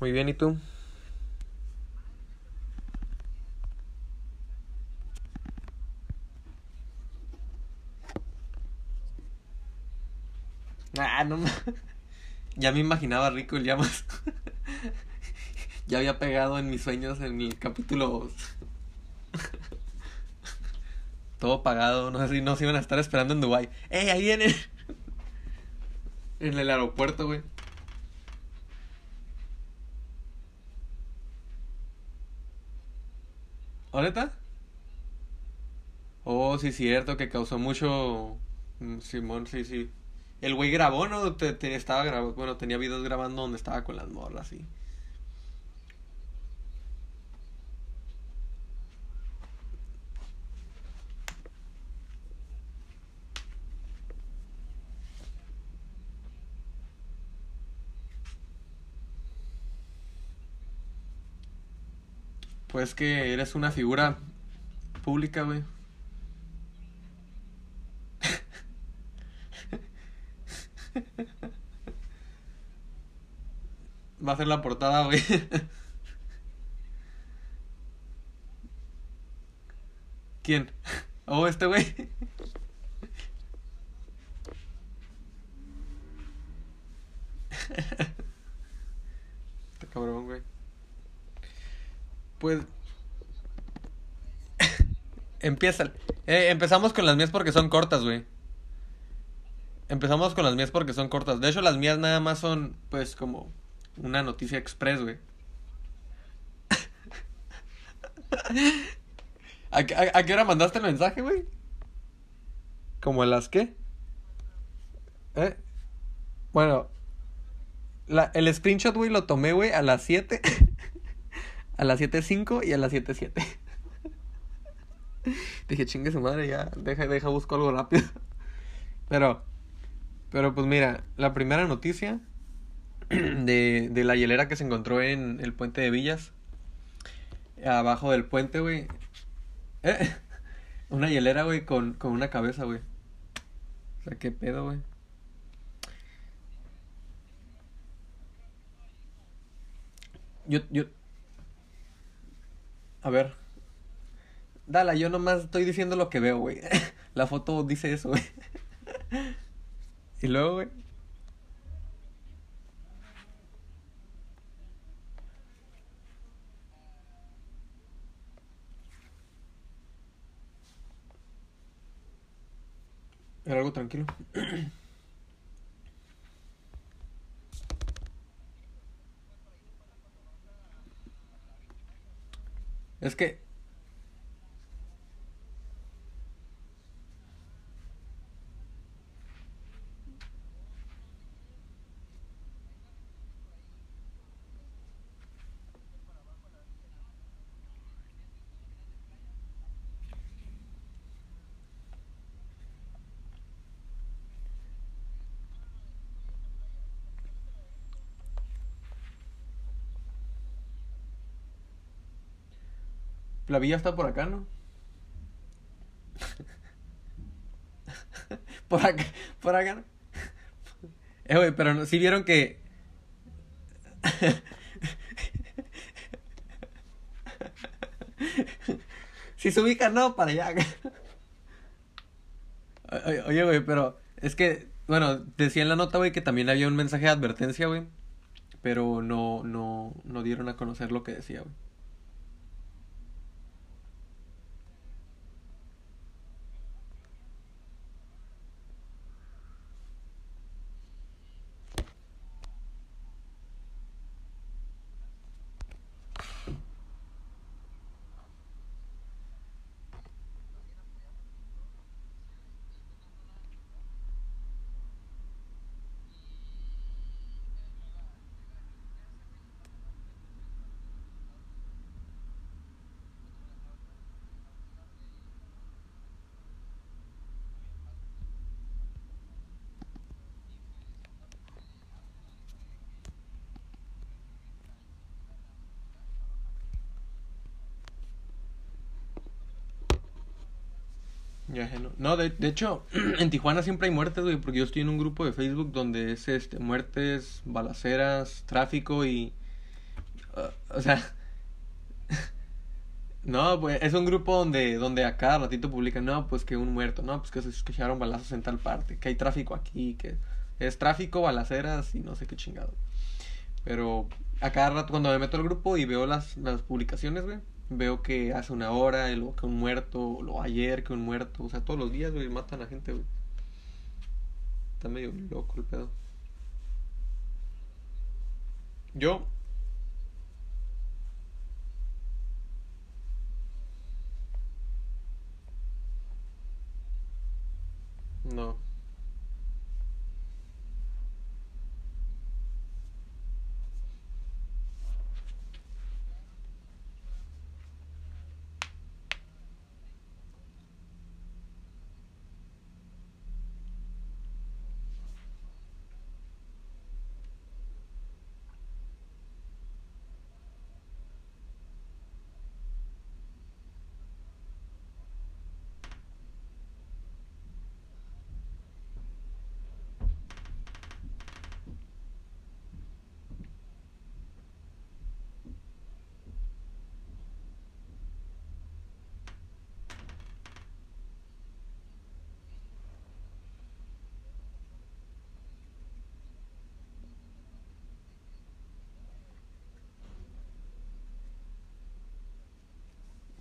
Muy bien, ¿y tú? Ah, no Ya me imaginaba rico el llamas. ya había pegado en mis sueños en el capítulo. Todo pagado, no sé si nos iban a estar esperando en Dubai. ¡Ey, ahí viene! en el aeropuerto, güey. ¿Ahorita? Oh, sí, cierto, que causó mucho. mm, Simón, sí, sí. El güey grabó, ¿no? Te, estaba grabando, bueno, tenía videos grabando donde estaba con las morras, sí. Pues que eres una figura pública, güey. Va a ser la portada, güey. ¿Quién? Oh, este güey. Este cabrón, güey. Pues empieza. Eh, empezamos con las mías porque son cortas, güey. Empezamos con las mías porque son cortas. De hecho, las mías nada más son, pues, como una noticia express, güey. ¿A, qué- a- a qué hora mandaste el mensaje, güey? ¿Como a las qué? ¿Eh? Bueno, la, el screenshot, güey, lo tomé, güey, a las 7. a las 7.05 y a las 7.07. Dije, chingue su madre, ya, deja, deja, busco algo rápido. Pero, pero pues mira, la primera noticia de, de la hielera que se encontró en el puente de Villas, abajo del puente, güey. Eh, Una hielera, güey, con, con una cabeza, güey. O sea, qué pedo, güey. Yo, yo, a ver, dala, yo nomás estoy diciendo lo que veo, güey. La foto dice eso, güey. Y luego, güey. Era algo tranquilo. Es que, la villa está por acá, ¿no? Por acá, por acá, ¿no? Eh, güey, pero no, sí vieron que... Si se ubican, no, para allá. Oye, güey, pero es que, bueno, decía en la nota, güey, que también había un mensaje de advertencia, güey, pero no, no, no dieron a conocer lo que decía, güey. Ajeno. No, de, de hecho, en Tijuana siempre hay muertes, güey, porque yo estoy en un grupo de Facebook donde es este, muertes, balaceras, tráfico y, Uh, o sea, no, pues es un grupo donde, donde a cada ratito publican, no, pues que un muerto, no, pues que se escucharon balazos en tal parte, que hay tráfico aquí, que es tráfico, balaceras y no sé qué chingado. Pero a cada rato cuando me meto al grupo y veo las, las publicaciones, güey, veo que hace una hora, lo que un muerto, lo ayer que un muerto, o sea, todos los días, güey, matan a gente, güey. Está medio loco el pedo. Yo no.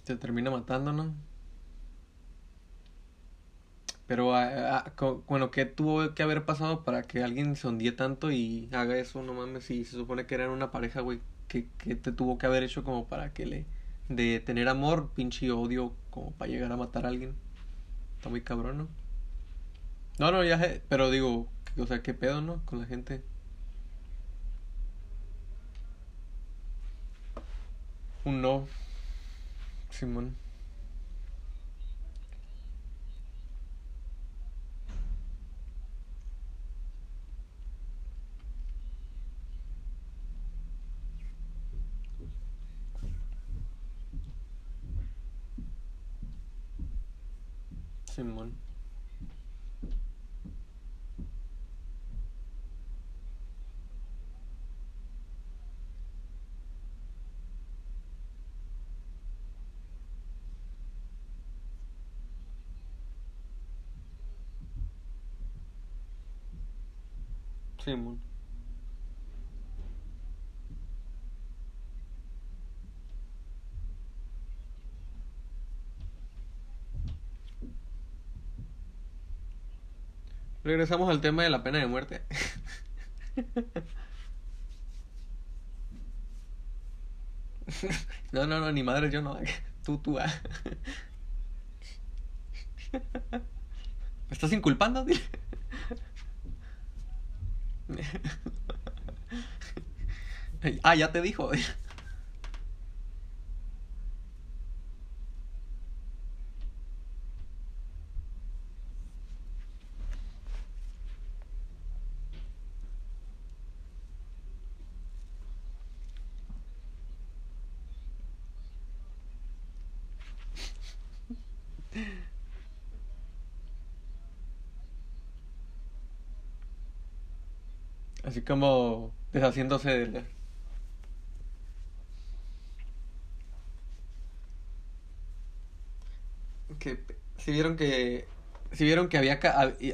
Se termina matando, ¿no? Pero, ah, ah, co- bueno, ¿qué tuvo que haber pasado para que alguien se hundie tanto y haga eso? No mames, si se supone que eran una pareja, güey. ¿Qué, qué te tuvo que haber hecho como para que le... De tener amor, pinche odio, como para llegar a matar a alguien? Está muy cabrón, ¿no? No, no, ya pero digo, o sea, ¿qué pedo, no? Con la gente. Un no. Simón. Simón. Regresamos al tema de la pena de muerte. No, no, no, ni madre, yo no. Tú, tú. ah. ¿Me estás inculpando? Ah, ya te dijo. Así como deshaciéndose de... Que si vieron que si vieron que había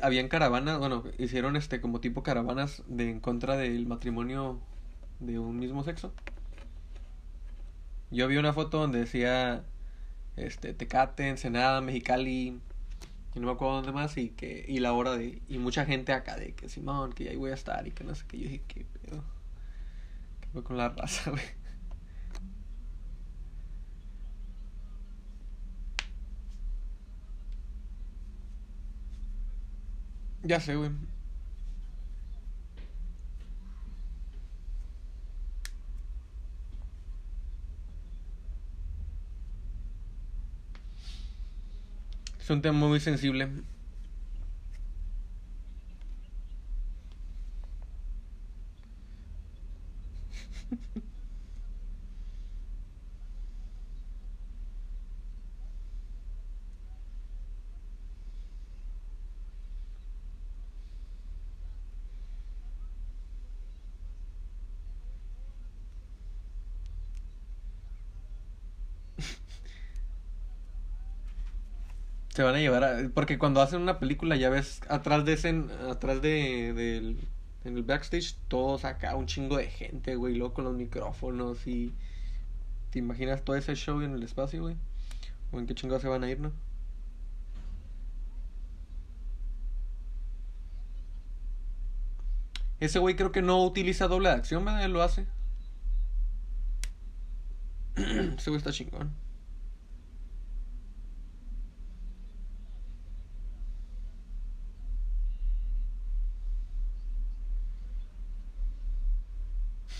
habían caravanas, bueno, hicieron este como tipo caravanas de en contra del matrimonio de un mismo sexo. Yo vi una foto donde decía este Tecate, Ensenada, Mexicali, y no me acuerdo dónde más y que y la hora de y mucha gente acá de que Simón, que ahí voy a estar y que no sé qué. Yo dije, qué pedo. ¿Qué fue con la raza, güey? Ya sé, güey. Es un tema muy sensible. Se van a llevar a... Porque cuando hacen una película ya ves atrás de ese... Atrás de... del en el backstage todos acá, un chingo de gente, güey, luego con los micrófonos y... ¿Te imaginas todo ese show en el espacio, güey? ¿O en qué chingados se van a ir, no? Ese güey creo que no utiliza doble de acción, ¿verdad? Él lo hace. Ese güey está chingón.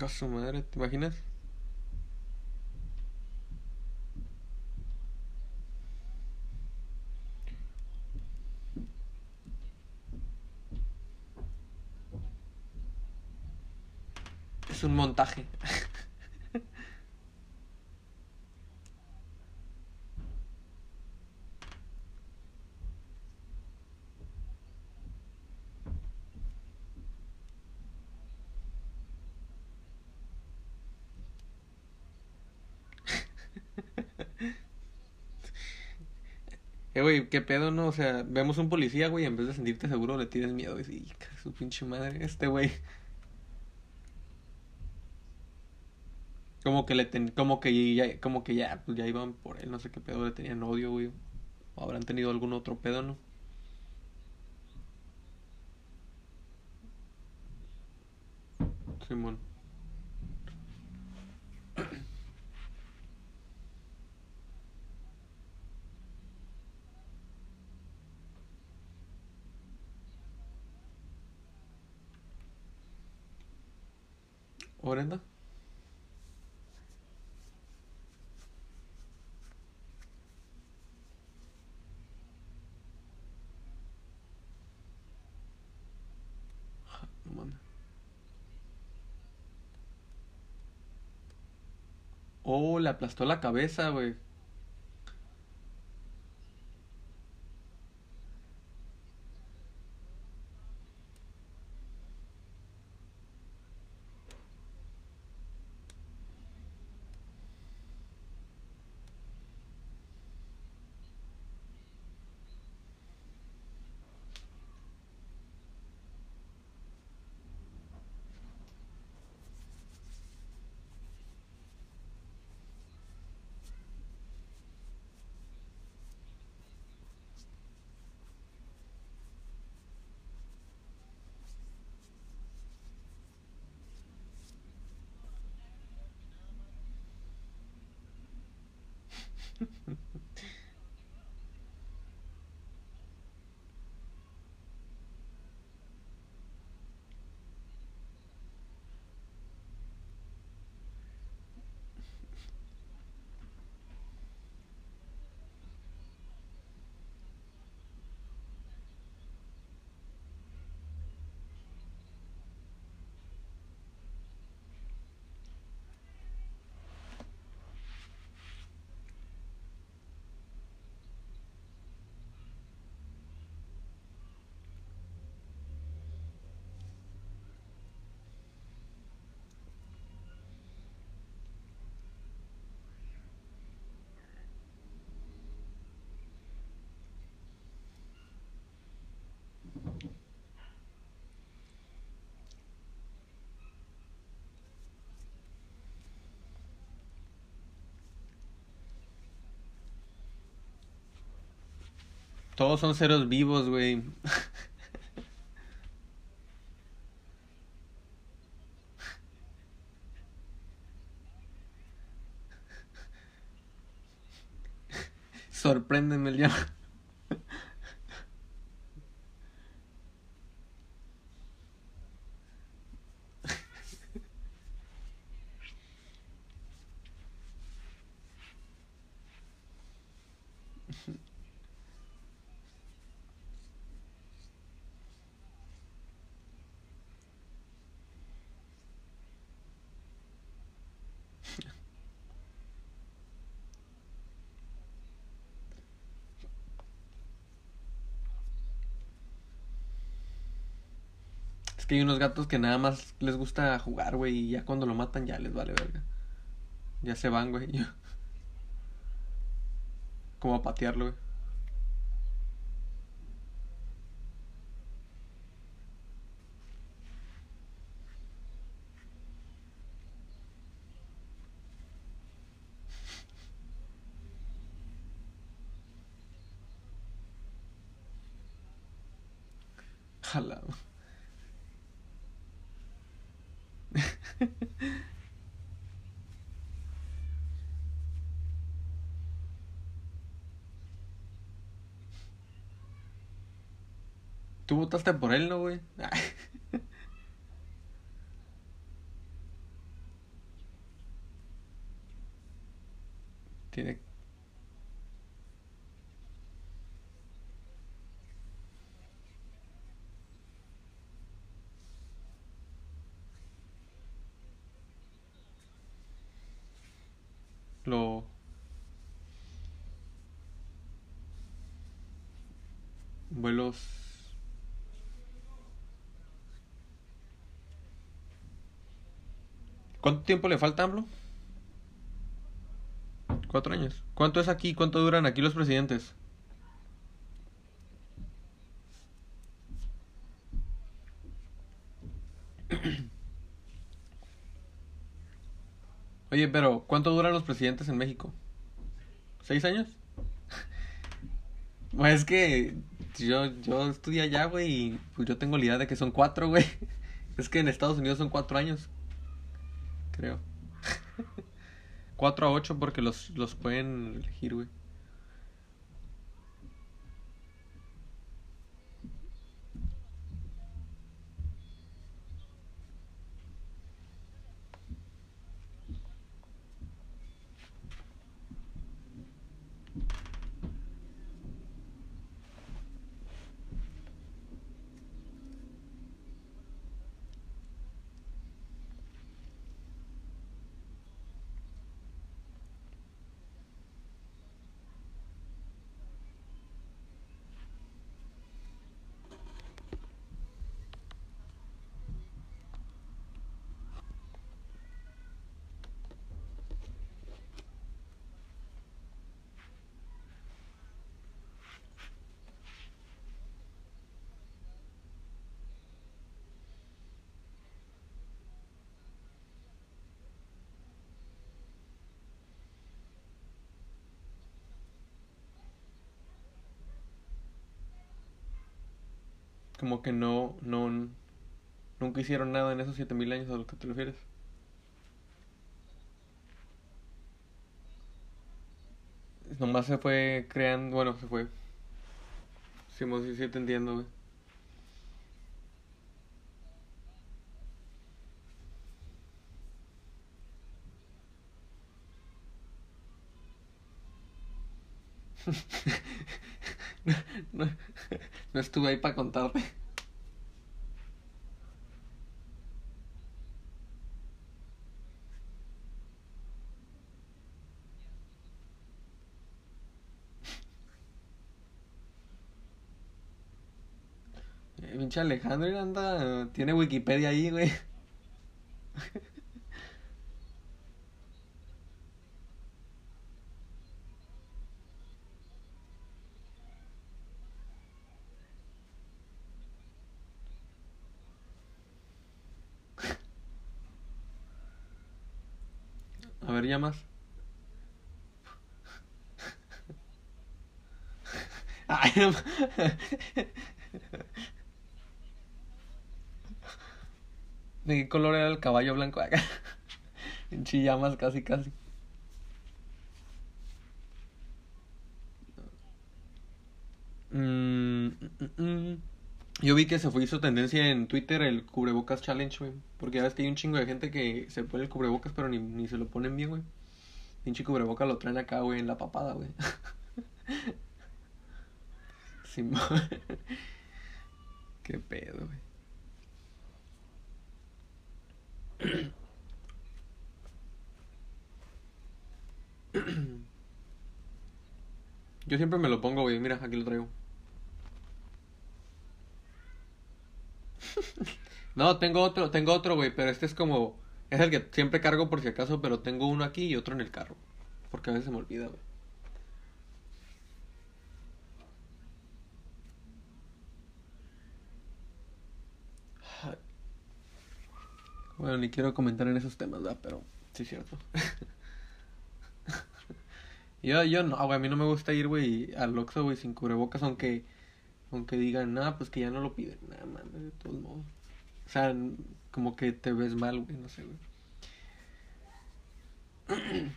A su madre, ¿te imaginas? Es un montaje. Eh, güey, qué pedo, ¿no? O sea, vemos un policía, güey, en vez de sentirte seguro le tienes miedo. Y dices, su pinche madre, este güey. Como que le ten, como que ya, como que ya, pues ya iban por él, no sé qué pedo le tenían odio, güey. O habrán tenido algún otro pedo, ¿no? Simón. ¿O Oh, le aplastó la cabeza, güey. Todos son ceros vivos, güey. Sorpréndeme el llama. Hay unos gatos que nada más les gusta jugar, güey, y ya cuando lo matan ya les vale verga. Ya se van, güey. Como a patearlo, güey. Tú votaste por él, ¿no, güey? Lo... Vuelos... ¿Cuánto tiempo le falta a AMLO? Cuatro años. ¿Cuánto es aquí? ¿Cuánto duran aquí los presidentes? Oye, pero ¿cuánto duran los presidentes en México? ¿Seis años? Pues es que yo, yo estudié allá, güey, y pues yo tengo la idea de que son cuatro, güey. Es que en Estados Unidos son cuatro años, creo. Cuatro a ocho porque los, los pueden elegir, güey. Como que no, no, nunca hicieron nada en esos 7000 años a lo que te refieres. Nomás se fue creando, bueno, se fue. Sí, sí, entiendo. No, no estuve ahí para contarte. Eh, pinche Alejandro anda, tiene Wikipedia ahí, güey. A ver, llamas. ¿De qué color era el caballo blanco? En chillamas casi casi. Mm, mm, mm. Yo vi que se fue hizo tendencia en Twitter el cubrebocas challenge, güey. Porque ya ves que hay un chingo de gente que se pone el cubrebocas pero ni, ni se lo ponen bien, güey. Pinche cubrebocas lo traen acá, güey, en la papada, güey. Simón. Qué pedo, güey. Yo siempre me lo pongo, güey. Mira, aquí lo traigo. No, tengo otro, tengo otro, güey, pero este es como... Es el que siempre cargo por si acaso, pero tengo uno aquí y otro en el carro. Porque a veces se me olvida, güey. Bueno, ni quiero comentar en esos temas, ¿verdad? Pero sí es cierto. Yo, yo no, a mí no me gusta ir, güey, al Oxxo, güey, sin cubrebocas, aunque, aunque digan, nada, pues que ya no lo piden, nada, mames, de todos modos. O sea, como que te ves mal, güey, no sé, güey.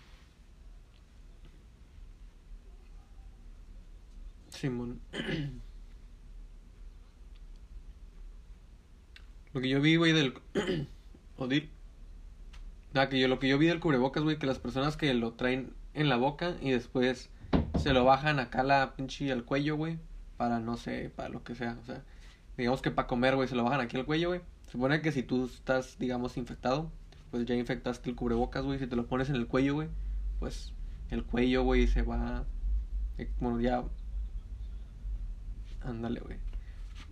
Simón. Lo que yo vi, güey, del... Odil. Nada, que yo lo que yo vi del cubrebocas, güey, que las personas que lo traen en la boca y después se lo bajan acá la pinche al cuello, güey, para no sé, para lo que sea, o sea, digamos que para comer, güey, se lo bajan aquí al cuello, güey. Se supone que si tú estás, digamos, infectado, pues ya infectaste el cubrebocas, güey, si te lo pones en el cuello, güey, pues el cuello, güey, se va, eh, bueno, ya, ándale, güey.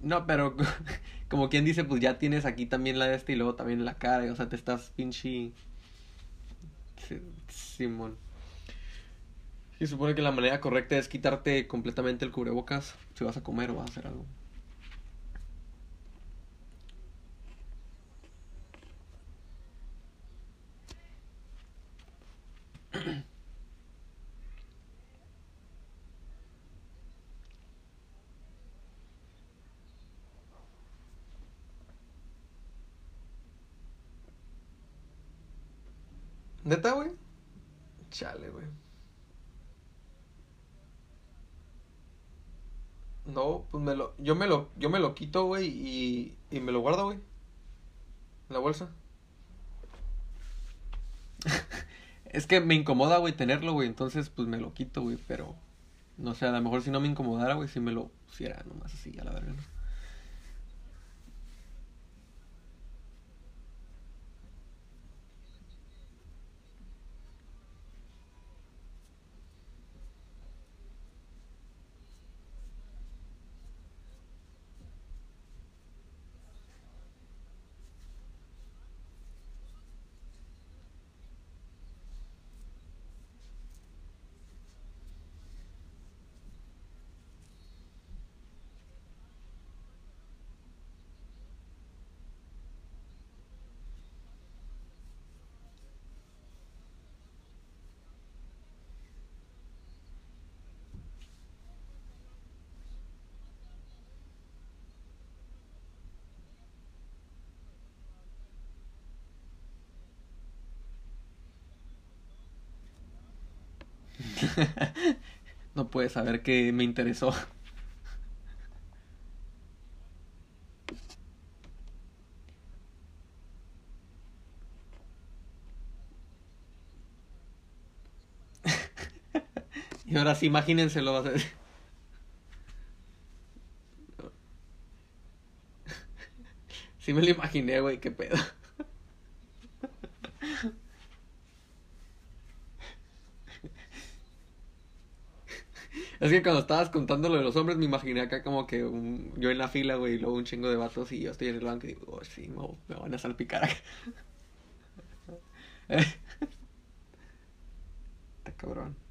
No, pero como quien dice, pues ya tienes aquí también la de este y luego también la cara, o sea, te estás pinche... Simón. Sí, supone que la manera correcta es quitarte completamente el cubrebocas si vas a comer o vas a hacer algo. ¿Neta, güey? Chale, güey. No, pues me lo, yo me lo, yo me lo quito, güey, y, y me lo guardo, güey, en la bolsa. Es que me incomoda, güey, tenerlo, güey, entonces pues me lo quito, güey, pero no sé, a lo mejor si no me incomodara, güey, si me lo pusiera nomás así, a la verga, ¿no? No puedes saber que me interesó. Y ahora sí, imagínense lo vas a. Sí me lo imaginé, güey, qué pedo. Es que cuando estabas contando lo de los hombres, me imaginé acá como que yo en la fila, güey, y luego un chingo de vatos y yo estoy en el banco y digo, oh, sí, me, me van a salpicar acá. Está cabrón.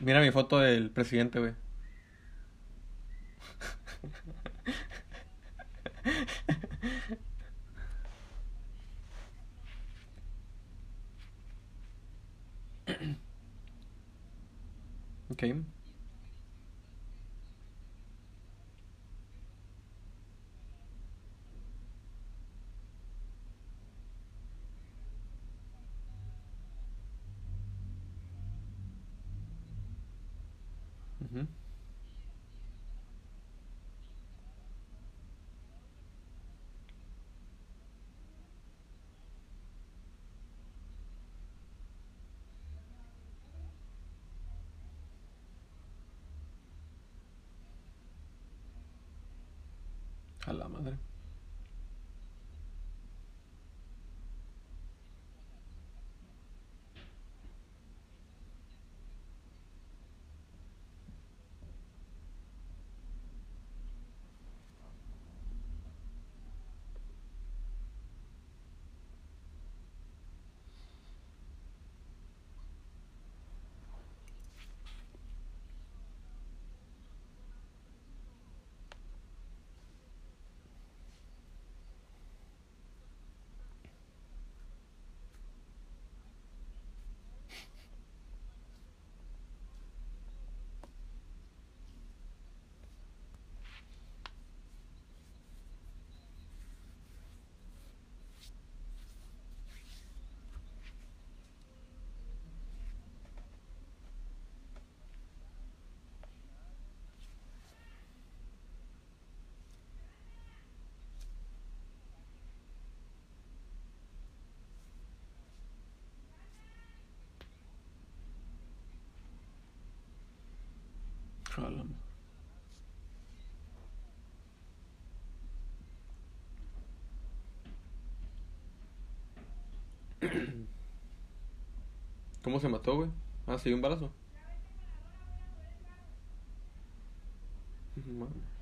Mira mi foto del presidente, güey. ¿Cómo se mató, güey? Ah, sí, un balazo. Mames.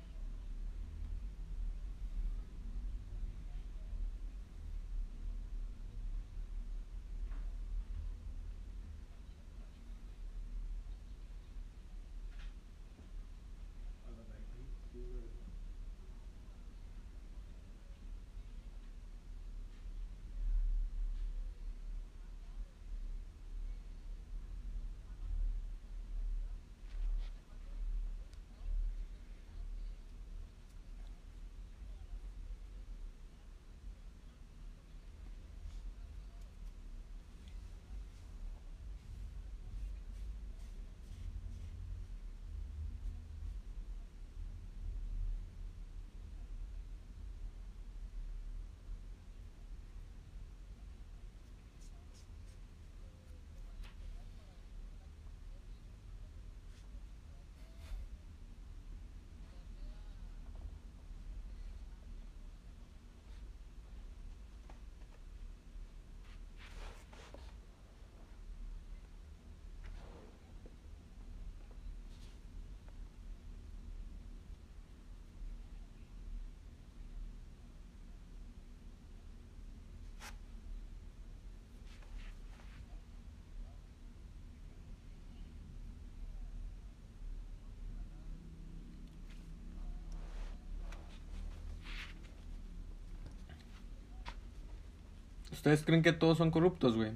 ¿Ustedes creen que todos son corruptos, güey?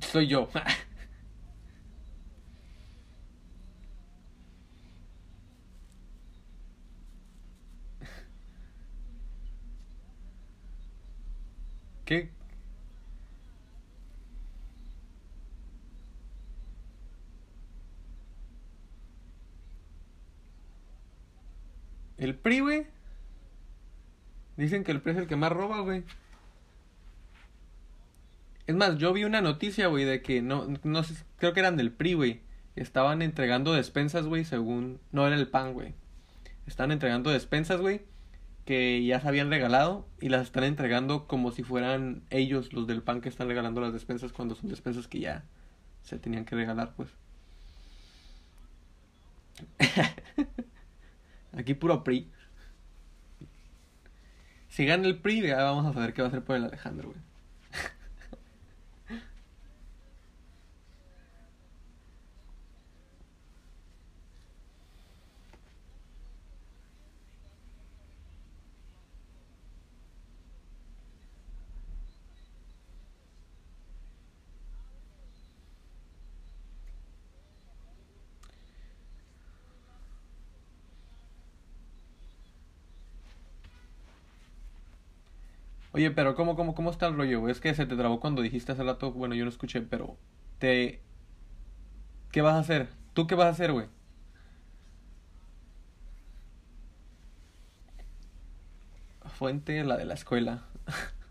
Soy yo. ¿Qué? ¿El PRI, güey? Dicen que el PRI es el que más roba, güey. Es más, yo vi una noticia, güey, de que no, no sé, creo que eran del PRI, güey. Estaban entregando despensas, güey, según... No era el PAN, güey. Estaban entregando despensas, güey. que ya se habían regalado y las están entregando como si fueran ellos los del pan que están regalando las despensas cuando son despensas que ya se tenían que regalar, pues. Aquí puro PRI. Si gana el PRI, ya vamos a saber qué va a hacer por el Alejandro, güey. Oye, pero ¿cómo, cómo, cómo está el rollo? Es que se te trabó cuando dijiste hace rato, bueno, yo no escuché, pero te... ¿Qué vas a hacer? ¿Tú qué vas a hacer, güey? Fuente, la de la escuela.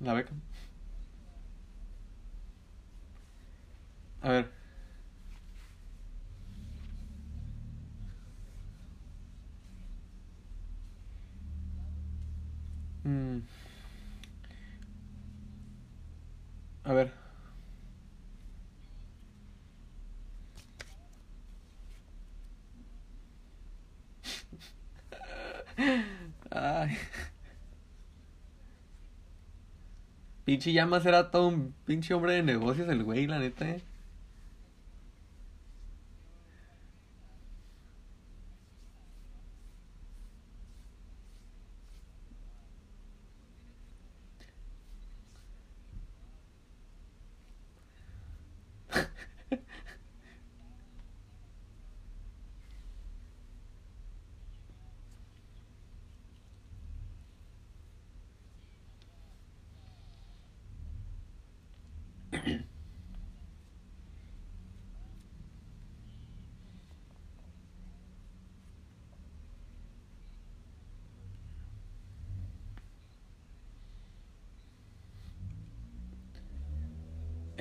La beca. A ver. Mm, a ver. Pinche Llamas era todo un pinche hombre de negocios el güey, la neta, eh.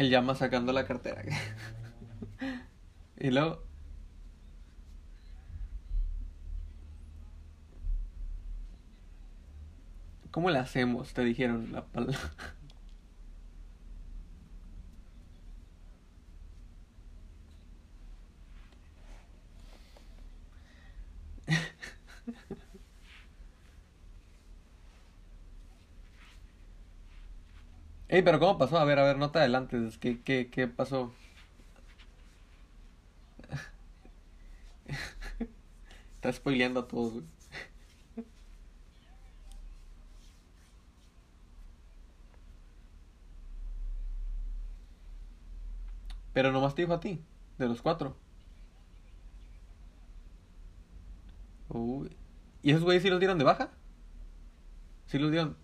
El llama sacando la cartera. y luego. ¿Cómo le hacemos? Te dijeron la palabra. Ey, pero ¿cómo pasó? A ver, a ver, no te adelantes. ¿Qué, qué, qué pasó? Estás spoileando a todos, güey. Pero nomás te dijo a ti, de los cuatro. Uy. ¿Y esos güeyes sí los dieron de baja? ¿Sí los dieron?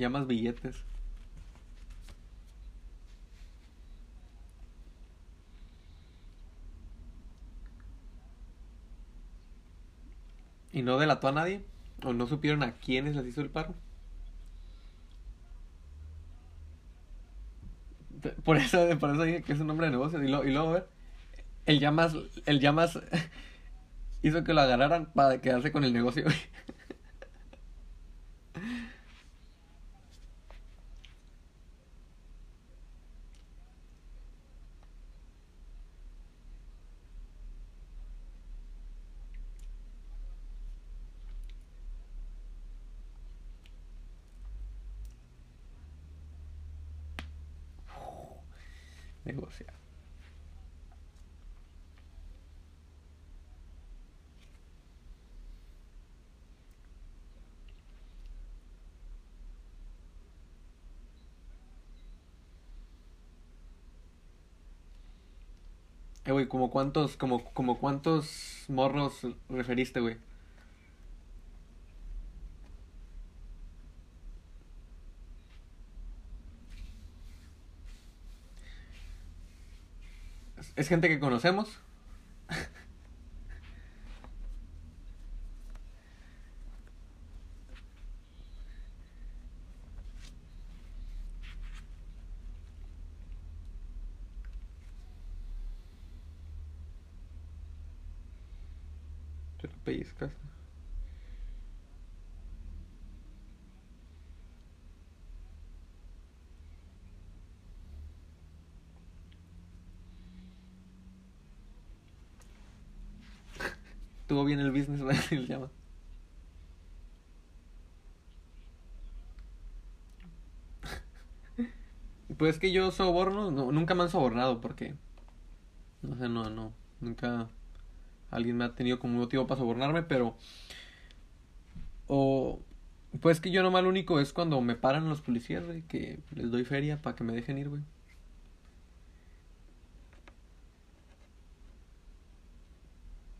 Ya más billetes. ¿Y no delató a nadie? ¿O no supieron a quiénes les hizo el paro? Por eso, por eso dije que es un nombre de negocio. Y, lo, y luego, a ver, el llamas, el llamas hizo que lo agarraran para quedarse con el negocio. negociar. Eh, güey, como cuántos, como, como cuántos morros referiste, güey. ¿Es- ¿Es gente que conocemos? Te lo pellizcas. Estuvo bien el business, güey, así se llama. Pues es que yo soborno, no, nunca me han sobornado porque, no sé, no, no, nunca alguien me ha tenido como motivo para sobornarme, pero, o, pues que yo nomás lo único es cuando me paran los policías, güey, que les doy feria para que me dejen ir, güey.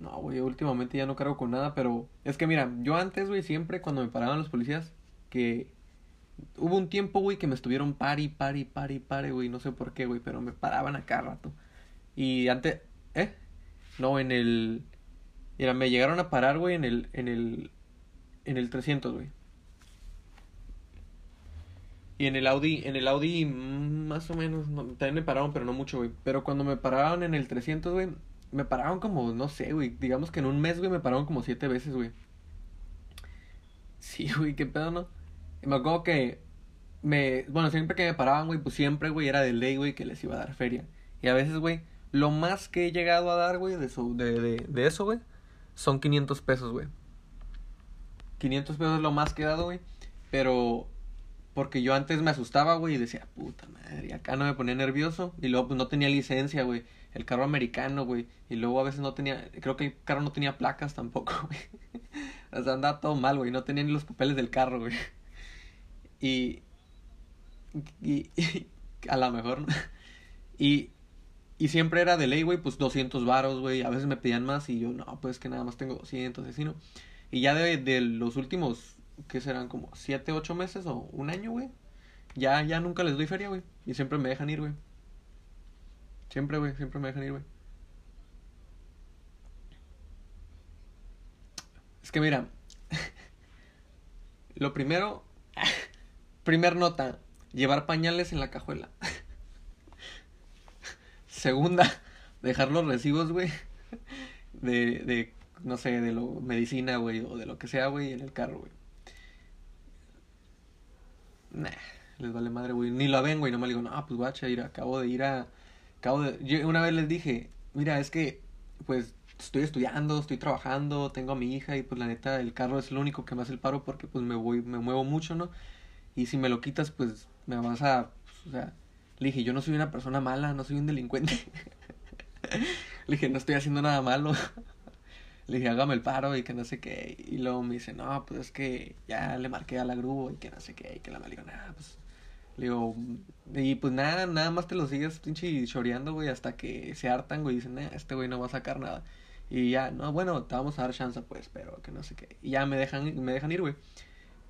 No, güey, últimamente ya no cargo con nada, pero es que mira, yo antes, güey, siempre cuando me paraban los policías, que hubo un tiempo, güey, que me estuvieron pari, pari, pari, pari, güey, no sé por qué, güey, pero me paraban a cada rato. Y antes, ¿eh? No, en el, mira, me llegaron a parar, güey, en el, en el, en el 300, güey. Y en el Audi, en el Audi, mm, más o menos, no, también me pararon, pero no mucho, güey. Pero cuando me pararon en el 300, güey, me pararon como, no sé, güey, digamos que en un mes, güey, me pararon como siete veces, güey. Sí, güey, qué pedo, ¿no? Me acuerdo que me, bueno, siempre que me paraban, güey, pues siempre, güey, era de ley, güey, que les iba a dar feria. Y a veces, güey, lo más que he llegado a dar, güey, de, eso, de, de, de eso, güey, son 500 pesos, güey. 500 pesos es lo más que he dado, güey. Pero porque yo antes me asustaba, güey, y decía, puta madre, acá no me ponía nervioso. Y luego, pues no tenía licencia, güey. El carro americano, güey. Y luego a veces no tenía, creo que el carro no tenía placas tampoco, güey. O sea, andaba todo mal, güey. No tenía ni los papeles del carro, güey. Y, y, a lo mejor, ¿no? Y, y siempre era de ley, güey, pues 200 varos, güey. A veces me pedían más y yo, no, pues que nada más tengo 200, así, ¿no? Y ya de, de los últimos, ¿qué serán? Como 7, 8 meses o un año, güey. Ya, ya nunca les doy feria, güey. Y siempre me dejan ir, güey. Siempre, güey, siempre me dejan ir, güey. Es que mira, lo primero, primer nota, llevar pañales en la cajuela. Segunda, dejar los recibos, güey, de, de, no sé, de lo, medicina, güey, o de lo que sea, güey, en el carro, güey. Nah, les vale madre, güey. Ni la ven, güey. No me digo, no, pues guacha, ir, acabo de ir a. Acabo de. Yo una vez les dije, mira, es que, pues, estoy estudiando, estoy trabajando, tengo a mi hija y, pues, la neta, el carro es lo único que me hace el paro porque, pues, me voy, me muevo mucho, ¿no? Y si me lo quitas, pues, me vas a. pues, o sea, le dije, yo no soy una persona mala, no soy un delincuente. le dije, no estoy haciendo nada malo. Le dije, hágame el paro y que no sé qué. Y luego me dice, no, pues es que ya le marqué a la grúa y que no sé qué. Y que la me le digo, nada, pues. Digo, y pues nada, nada más te lo sigues pinche choreando, güey, hasta que se hartan, güey. Y dicen, nah, este güey no va a sacar nada. Y ya, no, bueno, te vamos a dar chance, pues, pero que no sé qué. Y ya me dejan, me dejan ir, güey.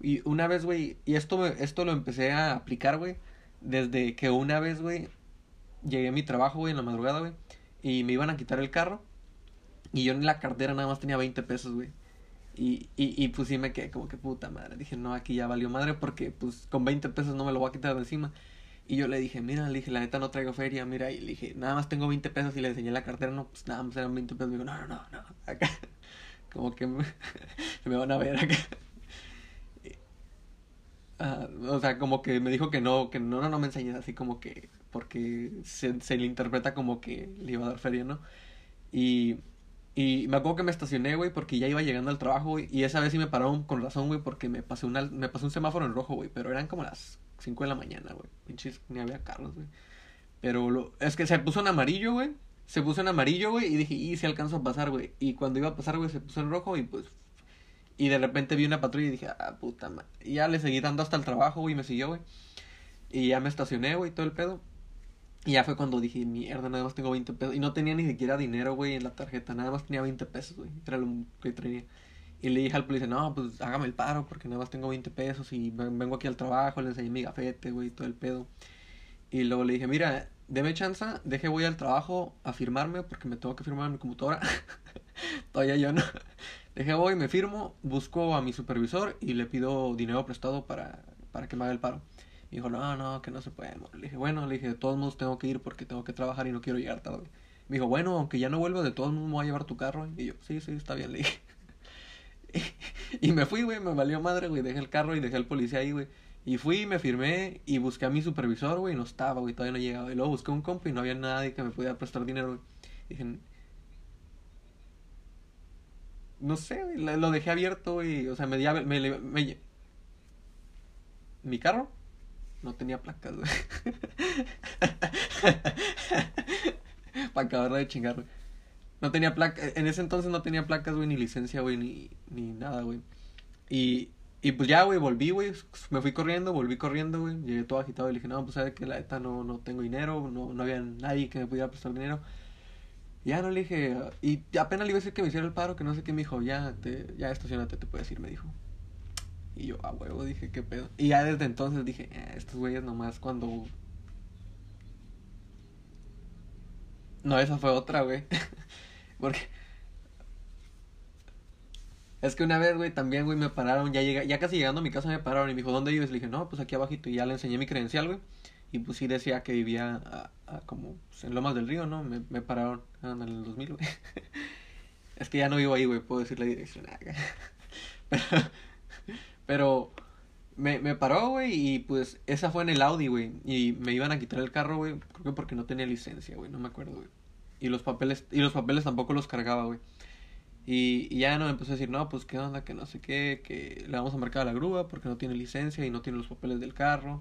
Y una vez, güey, y esto, esto lo empecé a aplicar, güey, desde que una vez, güey, llegué a mi trabajo, güey, en la madrugada, güey, y me iban a quitar el carro. Y yo en la cartera nada más tenía 20 pesos, güey. Y, y, y pues sí me quedé como que puta madre. Dije, no, aquí ya valió madre porque pues con 20 pesos no me lo voy a quitar de encima. Y yo le dije, mira, le dije, la neta no traigo feria, mira. Y le dije, nada más tengo 20 pesos y le enseñé la cartera. No, pues nada más eran 20 pesos. Me dijo, no, no, no, no. Acá. Como que me, me van a ver acá. Ah, o sea, como que me dijo que no, que no, no, no me enseñes así como que, porque se, se le interpreta como que le iba a dar feria, ¿no? Y, y me acuerdo que me estacioné, güey, porque ya iba llegando al trabajo, güey, y esa vez sí me pararon con razón, güey, porque me pasé, una, me pasé un semáforo en rojo, güey, pero eran como las 5 de la mañana, güey, pinches, ni había carros, güey. Pero lo, es que se puso en amarillo, güey, se puso en amarillo, güey, y dije, y si alcanzo a pasar, güey, y cuando iba a pasar, güey, se puso en rojo y pues y de repente vi una patrulla y dije, ah, puta madre. Y ya le seguí dando hasta el trabajo, güey, y me siguió, güey. Y ya me estacioné, güey, todo el pedo. Y ya fue cuando dije, mierda, nada más tengo 20 pesos. Y no tenía ni siquiera dinero, güey, en la tarjeta. Nada más tenía 20 pesos, güey. Era lo que tenía. Y le dije al policía, no, pues hágame el paro porque nada más tengo 20 pesos y vengo aquí al trabajo, le enseñé mi gafete, güey, todo el pedo. Y luego le dije, mira, deme chance, deje voy al trabajo a firmarme porque me tengo que firmar en mi computadora. Todavía yo no. Deje voy, me firmo, busco a mi supervisor y le pido dinero prestado para, para que me haga el paro. Y dijo, no, no, que no se puede. Le dije, bueno, le dije, de todos modos tengo que ir porque tengo que trabajar y no quiero llegar tarde. Me dijo, bueno, aunque ya no vuelva, de todos modos me voy a llevar tu carro. Y yo, sí, sí, está bien, le dije. y me fui, güey, me valió madre, güey. Dejé el carro y dejé al policía ahí, güey. Y fui, me firmé y busqué a mi supervisor, güey. No estaba, güey, todavía no llegaba. Y luego busqué un compa y no había nadie que me pudiera prestar dinero, güey. Dije, no sé, güey, lo dejé abierto, güey. O sea, me, me, me, ¿Mi carro? No tenía placas, güey. Para acabar de chingar, güey. No tenía placas, en ese entonces no tenía placas, güey, ni licencia, güey, ni, ni nada, güey. Y, y pues ya, güey, volví, güey, me fui corriendo, volví corriendo, güey, llegué todo agitado y le dije, no, pues sabe que la neta no, no tengo dinero, no, no había nadie que me pudiera prestar dinero. Ya no le dije, y apenas le iba a decir que me hiciera el paro, que no sé qué, me dijo, ya, te, ya estacionate, te puedes ir, me dijo. Y yo, a huevo, dije, qué pedo. Y ya desde entonces dije, eh, estos güeyes nomás cuando... No, esa fue otra, güey. Porque... Es que una vez, güey, también, güey, me pararon, ya llega, ya casi llegando a mi casa me pararon y me dijo, ¿dónde vives? Le dije, no, pues aquí abajito. Y ya le enseñé mi credencial, güey. Y pues sí decía que vivía a, como pues, en Lomas del Río, ¿no? Me, me pararon en el 2000, güey. es que ya no vivo ahí, güey, puedo decir la dirección. Pero, pero me, me paró, güey, y pues esa fue en el Audi, güey. Y me iban a quitar el carro, güey, creo que porque no tenía licencia, güey, no me acuerdo, güey. Y los papeles, y los papeles tampoco los cargaba, güey. Y, ya no me empezó a decir, no, pues qué onda, que no sé qué, que le vamos a marcar a la grúa porque no tiene licencia y no tiene los papeles del carro.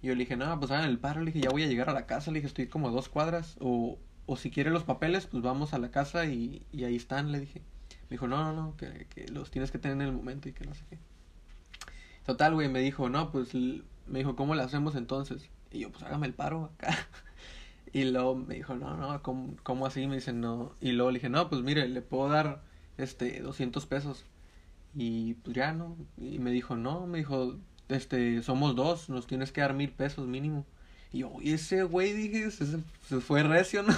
Y yo le dije, no, pues hagan el paro, le dije, ya voy a llegar a la casa, le dije, estoy como a dos cuadras, o, o si quiere los papeles, pues vamos a la casa y, y ahí están, le dije. Me dijo, no, no, no, que, que los tienes que tener en el momento y que no sé qué. Total, güey, me dijo, no, pues, me dijo, ¿cómo le hacemos entonces? Y yo, pues hágame el paro acá. Y luego me dijo, no, no, ¿cómo, cómo así? Me dice, no. Y luego le dije, no, pues mire, le puedo dar, este, 200 pesos. Y pues ya, ¿no? Y me dijo, no, me dijo, este, somos dos, nos tienes que dar mil pesos mínimo. Y yo, y ese güey, dije, se, se fue recio, ¿no?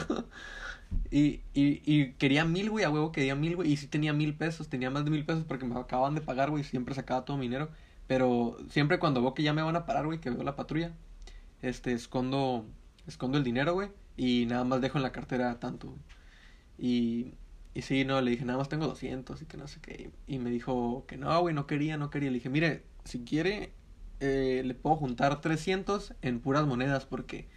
Y, y, y quería mil, güey, a huevo quería mil, güey. Y sí tenía mil pesos, tenía más de mil pesos porque me acaban de pagar, güey. Siempre sacaba todo mi dinero. Pero siempre cuando veo que ya me van a parar, güey, que veo la patrulla, este, escondo, escondo el dinero, güey, y nada más dejo en la cartera tanto. Y, y sí, no, le dije, nada más tengo 200 y que no sé qué. Y me dijo que no, güey, no quería, no quería. Le dije, mire, si quiere, eh, le puedo juntar 300 en puras monedas porque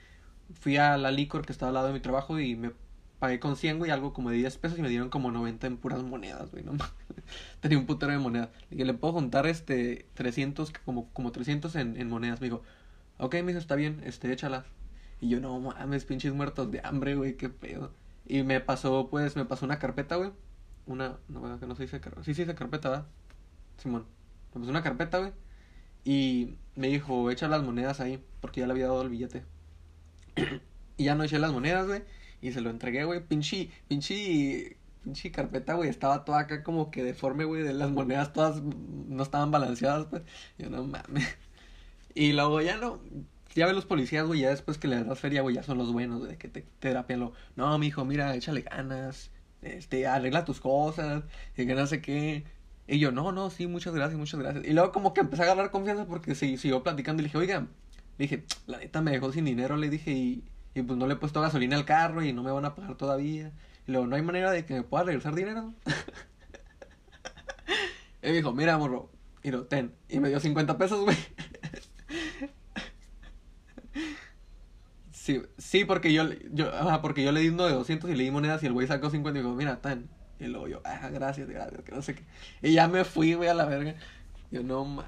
fui a la licor que estaba al lado de mi trabajo y me pagué con 100, güey, algo como de 10 pesos y me dieron como 90 en puras monedas, güey, no Tenía un putero de monedas. Y le puedo juntar este 300, como, como 300 en, en monedas. Me dijo, ok, me está bien, este, échalas. Y yo, no mames, pinches muertos de hambre, güey, qué pedo. Y me pasó, pues, me pasó una carpeta, güey. Una, no, que no se dice carpeta. Sí, se dice carpeta, ¿verdad? Simón. Me pasó una carpeta, güey. Y me dijo, echa las monedas ahí, porque ya le había dado el billete. y ya no eché las monedas, güey. Y se lo entregué, güey. Pinche, pinche, pinche carpeta, güey. Estaba toda acá como que deforme, güey. De las monedas todas no estaban balanceadas, pues. Yo no mames. Y luego ya no. Ya ve los policías, güey. Ya después que le das feria, güey, ya son los buenos, güey. Que te, te terapian lo. No, mijo, mira, échale ganas. Este, arregla tus cosas. Y que no sé qué. Y yo, no, no, sí, muchas gracias, muchas gracias. Y luego como que empecé a agarrar confianza porque sí, siguió platicando y le dije, oiga, le dije, la neta me dejó sin dinero, le dije, y, y pues no le he puesto gasolina al carro y no me van a pagar todavía. Y luego, ¿no hay manera de que me pueda regresar dinero? y me dijo, mira, morro, y lo, ten. Y me dio 50 pesos, güey. sí, sí, porque yo, yo, porque yo le di uno de 200 y le di monedas y el güey sacó 50 y dijo, mira, ten. Y luego yo, ah, gracias, gracias, que no sé qué. Y ya me fui, güey, a la verga. Yo, no, ma.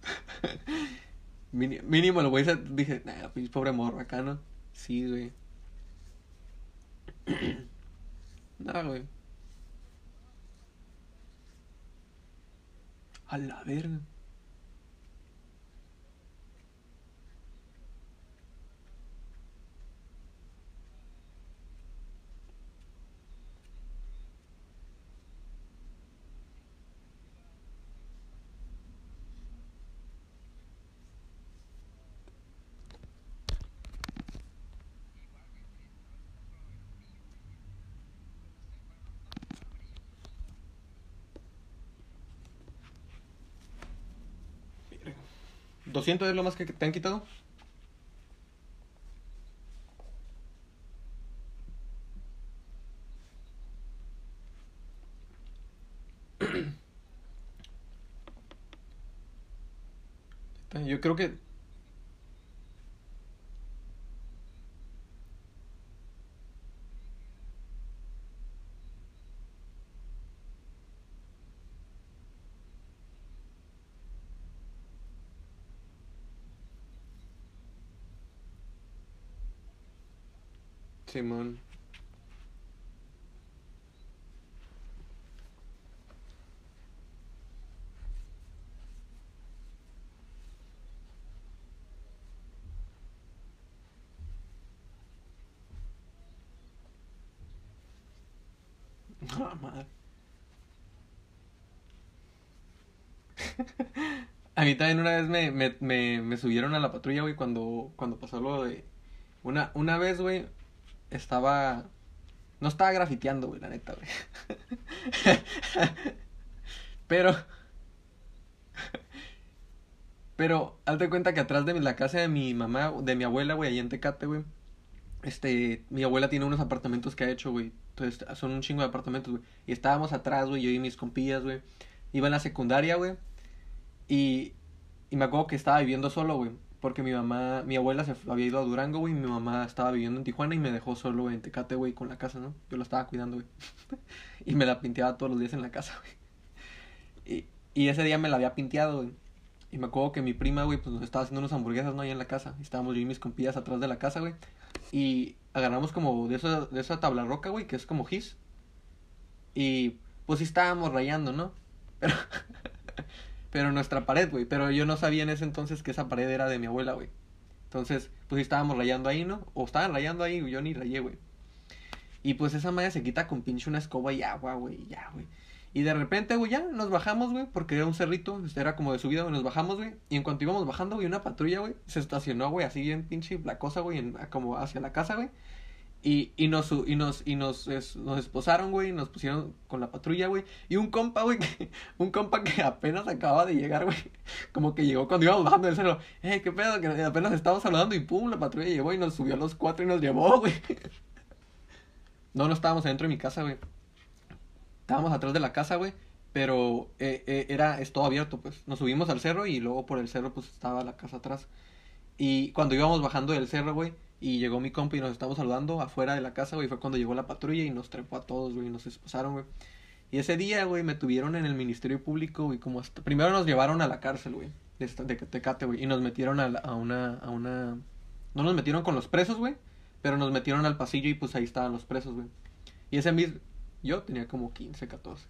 Mínimo, el güey dije, nah, pobre morro acá, ¿no? Sí, güey. no, güey. A la verga. ¿200 es lo más que te han quitado? Yo creo que Simón. A mí también una vez me, me, me, me subieron a la patrulla, güey, cuando, cuando pasó lo de... Una, una vez, güey, estaba... No estaba grafiteando, güey, la neta, güey. Pero... Pero, hazte cuenta que atrás de la casa de mi mamá, de mi abuela, güey, ahí en Tecate, güey. Este, mi abuela tiene unos apartamentos que ha hecho, güey. Entonces, son un chingo de apartamentos, güey. Y estábamos atrás, güey, yo y mis compillas, güey. Iba en la secundaria, güey. Y, y me acuerdo que estaba viviendo solo, güey. Porque mi mamá, mi abuela se había ido a Durango, güey, mi mamá estaba viviendo en Tijuana y me dejó solo en Tecate, güey, con la casa, ¿no? Yo la estaba cuidando, güey. y me la pinteaba todos los días en la casa, güey. Y, y ese día me la había pinteado, güey. Y me acuerdo que mi prima, güey, pues nos estaba haciendo unas hamburguesas, ¿no? Ahí en la casa. Estábamos yo y mis compillas atrás de la casa, güey. Y agarramos como de esa, de esa tabla roca, güey, que es como gis. Y pues sí estábamos rayando, ¿no? Pero pero nuestra pared, güey. Pero yo no sabía en ese entonces que esa pared era de mi abuela, güey. Entonces, pues estábamos rayando ahí, ¿no? O estaban rayando ahí, yo ni rayé, güey. Y pues esa madre se quita con pinche una escoba y agua, güey, ya, güey. Y de repente, güey, ya nos bajamos, güey, porque era un cerrito, era como de subida, güey, nos bajamos, güey. Y en cuanto íbamos bajando, güey, una patrulla, güey, se estacionó, güey, así bien pinche la cosa, güey, como hacia la casa, güey. Y, y nos, y nos, y nos, nos esposaron, güey, nos pusieron con la patrulla, güey. Y un compa, güey, un compa que apenas acaba de llegar, güey. Como que llegó cuando íbamos bajando del cerro. Eh, qué pedo, que apenas estábamos saludando y pum, la patrulla llegó y nos subió a los cuatro y nos llevó, güey. No, no estábamos adentro de mi casa, güey. Estábamos atrás de la casa, güey. Pero eh, eh, era, es todo abierto, pues. Nos subimos al cerro y luego por el cerro, pues estaba la casa atrás. Y cuando íbamos bajando del cerro, güey, y llegó mi compa y nos estamos saludando afuera de la casa, güey. Fue cuando llegó la patrulla y nos trepó a todos, güey. Y nos esposaron, güey. Y ese día, güey, me tuvieron en el Ministerio Público, güey. Como. Primero nos llevaron a la cárcel, güey. De, de Tecate, güey. Y nos metieron a, a, una... A una... No nos metieron con los presos, güey. Pero nos metieron al pasillo y pues ahí estaban los presos, güey. Y ese mismo... Yo tenía como 15, 14.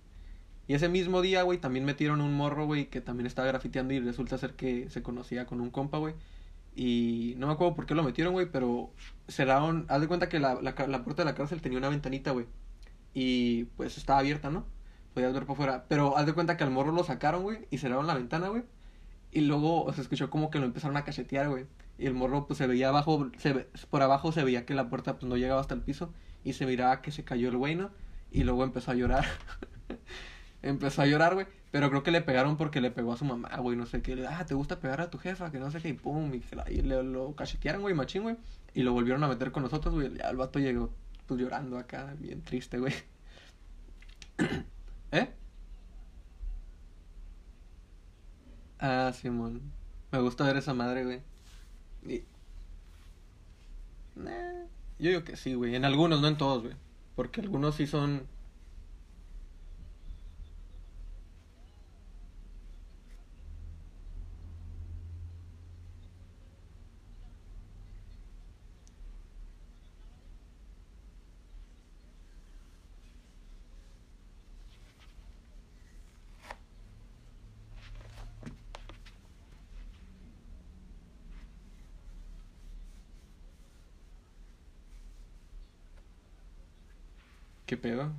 Y ese mismo día, güey, también metieron un morro, güey, que también estaba grafiteando y resulta ser que se conocía con un compa, güey. Y no me acuerdo por qué lo metieron, güey, pero cerraron. Haz de cuenta que la, la, la puerta de la cárcel tenía una ventanita, güey. Y pues estaba abierta, ¿no? Podías ver por fuera. Pero haz de cuenta que al morro lo sacaron, güey, y cerraron la ventana, güey. Y luego se escuchó como que lo empezaron a cachetear, güey. Y el morro, pues se veía abajo, se por abajo se veía que la puerta, pues no llegaba hasta el piso. Y se miraba que se cayó el güey, ¿no? Y luego empezó a llorar. empezó a llorar, güey. Pero creo que le pegaron porque le pegó a su mamá, güey. No sé qué. Ah, ¿te gusta pegar a tu jefa? Que no sé qué. Y pum. Y, le, lo cachetearon, güey, machín, güey. Y lo volvieron a meter con nosotros, güey. Ya el vato llegó, pues llorando acá, bien triste, güey. ¿Eh? Ah, Simón. Me gusta ver esa madre, güey. Y... yo digo que sí, güey. En algunos, no en todos, güey. Porque algunos sí son pedo?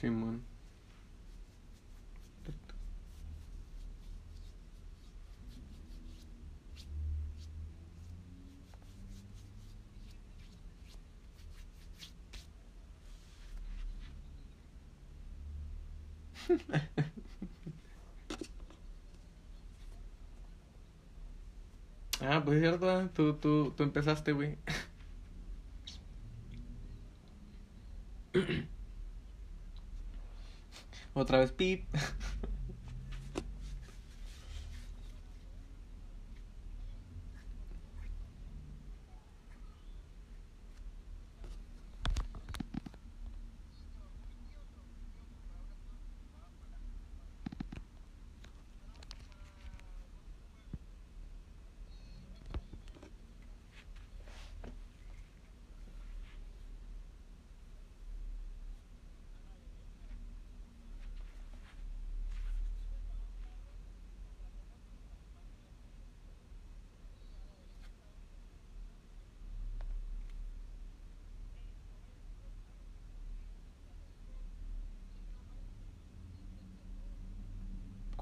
Simón. Ah, pues es cierto, ¿eh? tú, tú, tú empezaste, güey. Otra vez pip.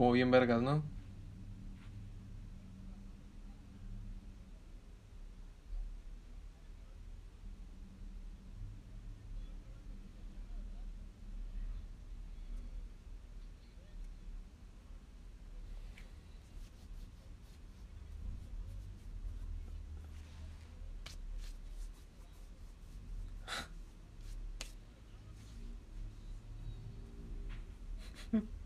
Como bien vergas, ¿no?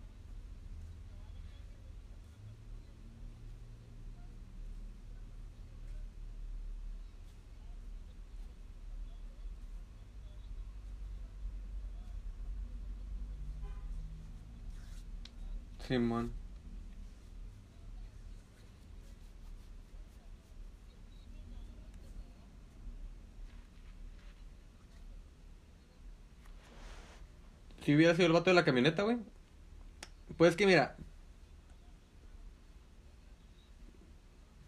Simón. Si hubiera sido el vato de la camioneta, güey. Pues que mira.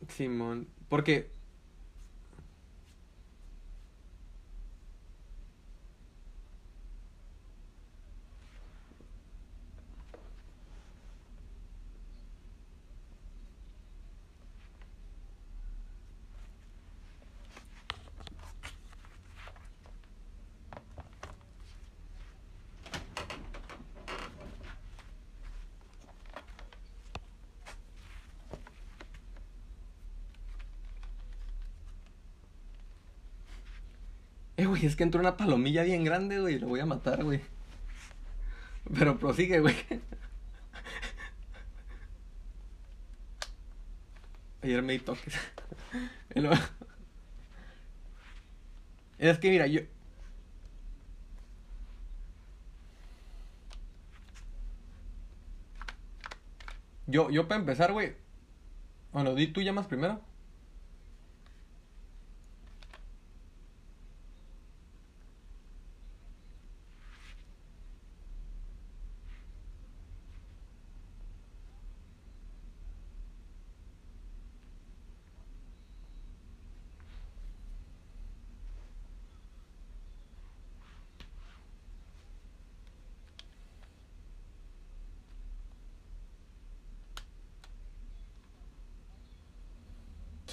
Simón. Porque. Es que entró una palomilla bien grande, güey. Lo voy a matar, güey. Pero prosigue, güey. Ayer me di toques. Es que mira, yo. Yo, yo para empezar, güey. Bueno, di tú llamas primero.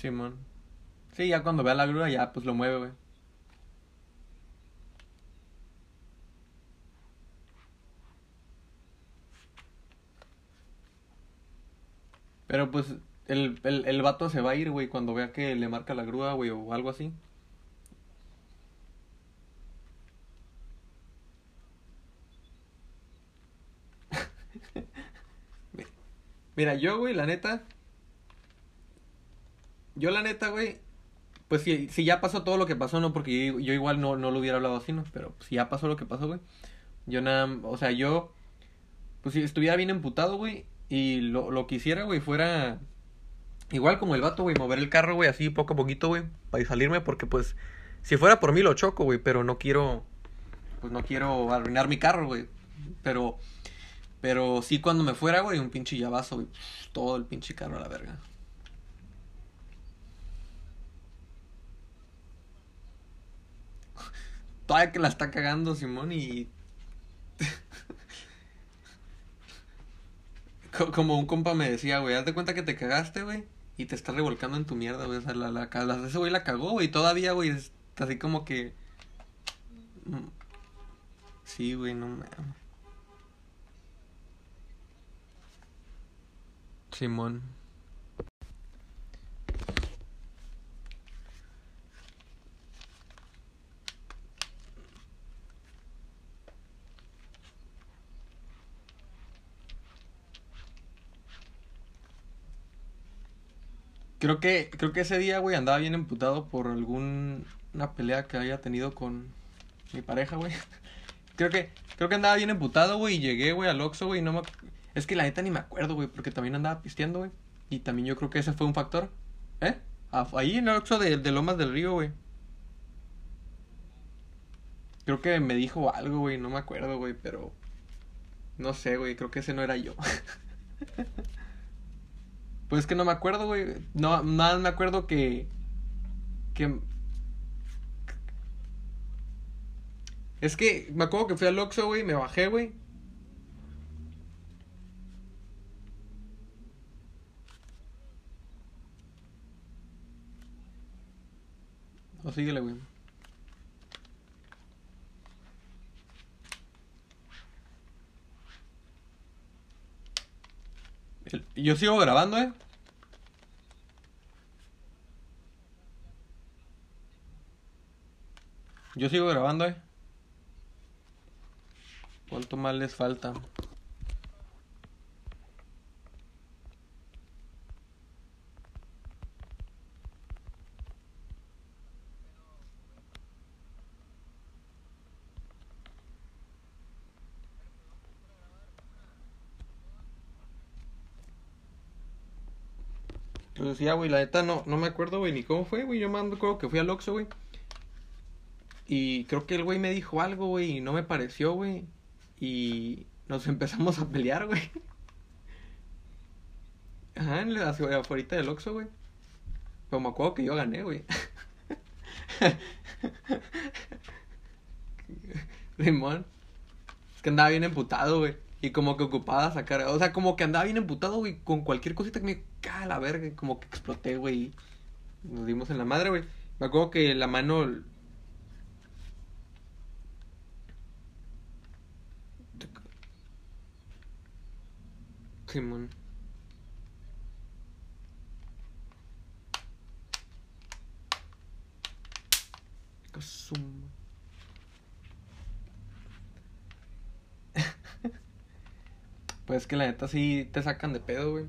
Simón. Sí, ya cuando vea la grúa, ya pues lo mueve, güey. Pero pues el, el, el vato se va a ir, güey, cuando vea que le marca la grúa, güey, o algo así. Mi- Mira, yo, güey, la neta, yo la neta, güey, pues si, si ya pasó todo lo que pasó, no, porque yo, igual no, no lo hubiera hablado así, ¿no? Pero si ya pasó lo que pasó, güey, yo nada, o sea, yo, pues si estuviera bien emputado, güey, y lo, lo que hiciera, güey, fuera igual como el vato, güey, mover el carro, güey, así poco a poquito, güey, para salirme, porque pues, si fuera por mí lo choco, güey, pero no quiero, pues no quiero arruinar mi carro, güey, pero, pero sí cuando me fuera, güey, un pinche llavazo, güey, todo el pinche carro a la verga. todavía que la está cagando Simón y... Como un compa me decía, güey, haz de cuenta que te cagaste, güey, y te está revolcando en tu mierda, güey. O sea, la, la, la ese güey la cagó, güey, todavía, güey, está así como que... Mm, sí, güey, no mames. Simón. Creo que, creo que ese día, güey, andaba bien emputado por alguna pelea que haya tenido con mi pareja, güey. Creo que, creo que andaba bien emputado, güey, y llegué, güey, al Oxxo, güey, no me... Es que la neta ni me acuerdo, güey, porque también andaba pisteando, güey. Y también yo creo que ese fue un factor. ¿Eh? Ah, Ahí en el Oxxo de, de Lomas del Río, güey. Creo que me dijo algo, güey, no me acuerdo, güey, pero... No sé, güey, creo que ese no era yo. Pues es que no me acuerdo, güey. No, nada me acuerdo que. Que. Es que me acuerdo que fui al Oxxo, güey, me bajé, güey. O síguele, güey. Yo sigo grabando, eh. Yo sigo grabando, eh. ¿Cuánto más les falta? Decía, güey, la neta no, no me acuerdo, güey, ni cómo fue, güey. Yo me acuerdo que fui al Oxxo, güey. Y creo que el güey me dijo algo, güey, y no me pareció, güey. Y nos empezamos a pelear, güey. Ajá, en la afuera del Oxxo, güey. Pero me acuerdo que yo gané, güey. Simón. Es que andaba bien emputado, güey. Y como que ocupaba sacar. O sea, como que andaba bien emputado, güey. Con cualquier cosita que me caga la verga. Como que exploté, güey. Nos dimos en la madre, güey. Me acuerdo que la mano. Simón. Pues que la neta sí te sacan de pedo, güey.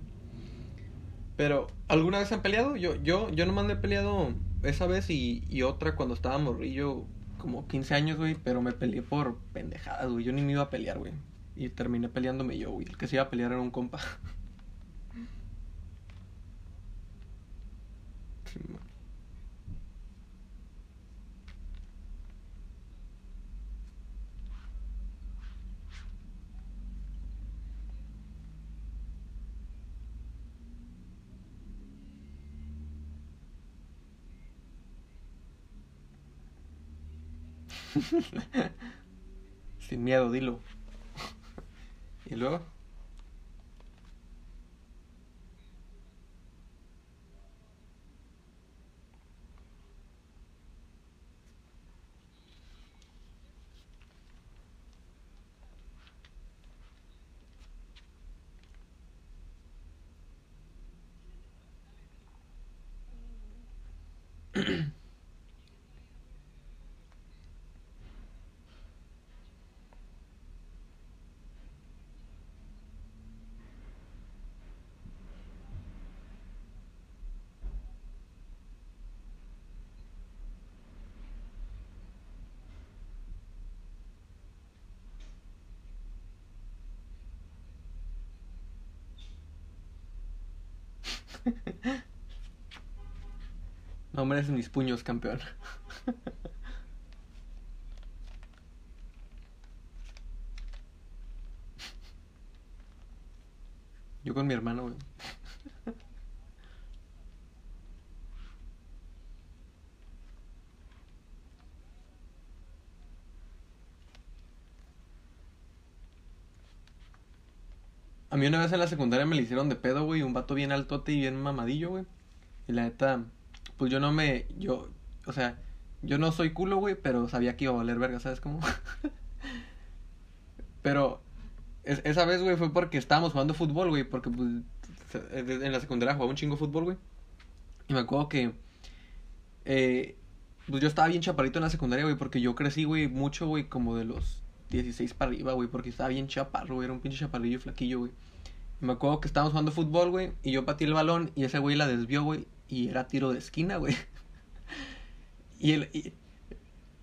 Pero, ¿alguna vez han peleado? Yo, yo, yo nomás me he peleado esa vez y, y otra cuando estaba morrillo, como 15 años, güey, pero me peleé por pendejadas, güey. Yo ni me iba a pelear, güey. Y terminé peleándome yo, güey. El que se iba a pelear era un compa. Sí, man. Sin miedo, dilo. ¿Y luego? No mereces mis puños, campeón. Yo con mi hermano. A mí una vez en la secundaria me le hicieron de pedo, güey, un vato bien altote y bien mamadillo, güey. Y la neta, pues yo no me, yo, o sea, yo no soy culo, güey, pero sabía que iba a valer verga, ¿sabes cómo? pero es- esa vez, güey, fue porque estábamos jugando fútbol, güey, porque pues en la secundaria jugaba un chingo fútbol, güey. Y me acuerdo que. Eh, pues yo estaba bien chaparrito en la secundaria, güey, porque yo crecí, güey, mucho, güey, como de los 16 para arriba, güey, porque estaba bien chaparro, güey, era un pinche chaparrillo flaquillo, güey. Y me acuerdo que estábamos jugando fútbol, güey, y yo patí el balón y ese güey la desvió, güey, y era tiro de esquina, güey. y el. E,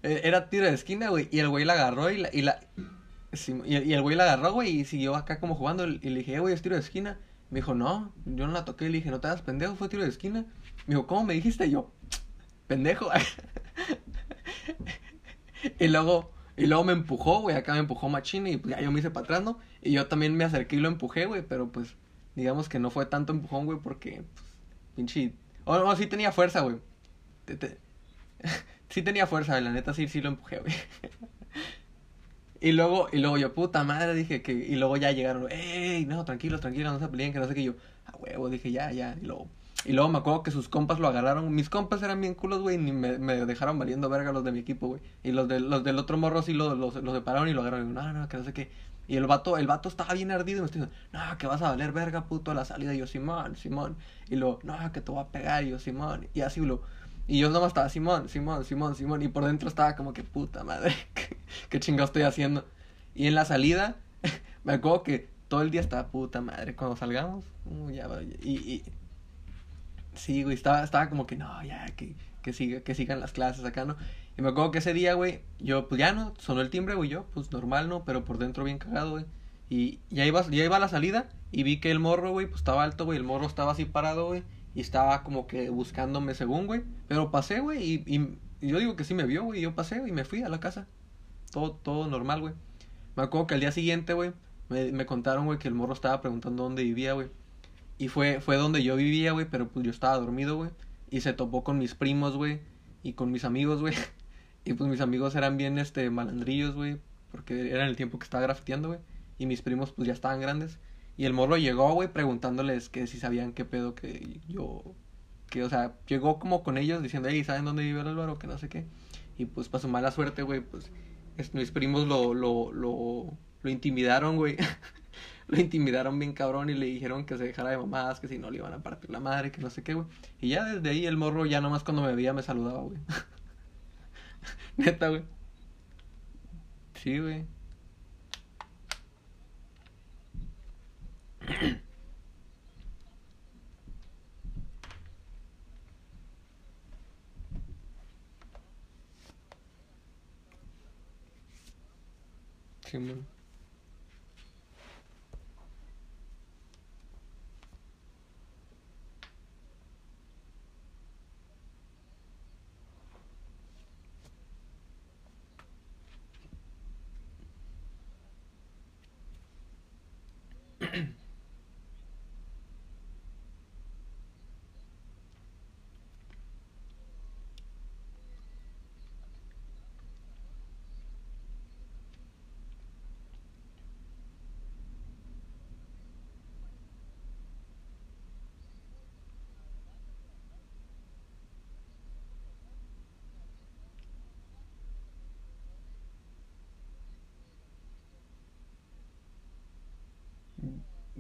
era tiro de esquina, güey, y el güey la agarró y la. Y, la, y, el güey la agarró, güey, y siguió acá como jugando. Y le dije, eh, güey, es tiro de esquina. Me dijo, no, yo no la toqué. Le dije, no te hagas pendejo, fue tiro de esquina. Me dijo, ¿cómo me dijiste? yo, pendejo. y luego, y luego me empujó, güey, acá me empujó Machine y pues ya yo me hice para atrás, ¿no? Y yo también me acerqué y lo empujé, güey, pero pues, digamos que no fue tanto empujón, güey, porque, pues, pinche... Oh, no, sí tenía fuerza, güey. sí tenía fuerza, la neta sí, sí lo empujé, güey. Y luego, y luego yo, puta madre, dije que, y luego ya llegaron, ey, no, tranquilo, tranquilo, no se peleen, que no sé qué, yo, a huevo, dije, ya, ya, y luego, y luego me acuerdo que sus compas lo agarraron, mis compas eran bien culos, güey, y me, me dejaron valiendo verga los de mi equipo, güey, y los, de, los del otro morro sí los, los, separaron y lo agarraron, y no, no, que no sé qué, y el vato, el vato estaba bien ardido, y me estoy diciendo, no, que vas a valer verga, puto, a la salida, y yo, Simón, Simón, y luego, no, que te voy a pegar, yo, Simón, y así, lo y yo nomás estaba, Simón, Simón, Simón, Simón, y por dentro estaba como que, puta madre, qué chingado estoy haciendo. Y en la salida, me acuerdo que todo el día estaba puta madre. Cuando salgamos, uh, ya, y, y, sí, güey, estaba, estaba como que no, ya, que, que, siga, que sigan las clases acá, ¿no? Y me acuerdo que ese día, güey, yo, pues ya no, sonó el timbre, güey, yo, pues normal, ¿no? Pero por dentro bien cagado, güey. Y ya iba, ya iba a la salida y vi que el morro, güey, pues estaba alto, güey, el morro estaba así parado, güey. Y estaba como que buscándome según, güey. Pero pasé, güey, y, y, yo digo que sí me vio, güey. Yo pasé, y me fui a la casa. Todo, todo normal, güey. Me acuerdo que al día siguiente, güey, me, me contaron, güey, que el morro estaba preguntando dónde vivía, güey. Y fue, fue donde yo vivía, güey, pero pues yo estaba dormido, güey. Y se topó con mis primos, güey, y con mis amigos, güey. Y pues mis amigos eran bien, este, malandrillos, güey, porque era el tiempo que estaba grafiteando, güey. Y mis primos, pues ya estaban grandes. Y el morro llegó, güey, preguntándoles que si sabían qué pedo que yo... Que, o sea, llegó como con ellos diciendo, hey, ¿saben dónde vive el Álvaro? Que no sé qué. Y pues, para su mala suerte, güey, pues mis primos lo, lo, lo, lo intimidaron, güey. lo intimidaron bien cabrón y le dijeron que se dejara de mamadas, que si no le iban a partir la madre, que no sé qué, güey. Y ya desde ahí el morro ya nomás cuando me veía me saludaba, güey. Neta, güey. Sí, güey.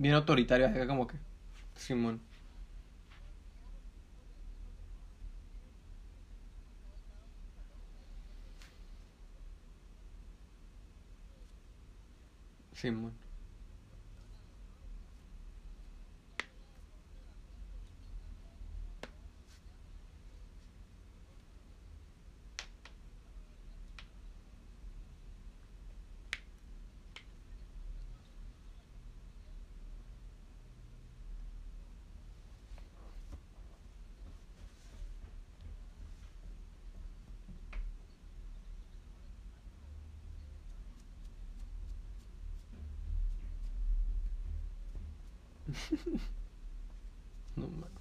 bien autoritaria, acá como que Simón. Simón. no mames.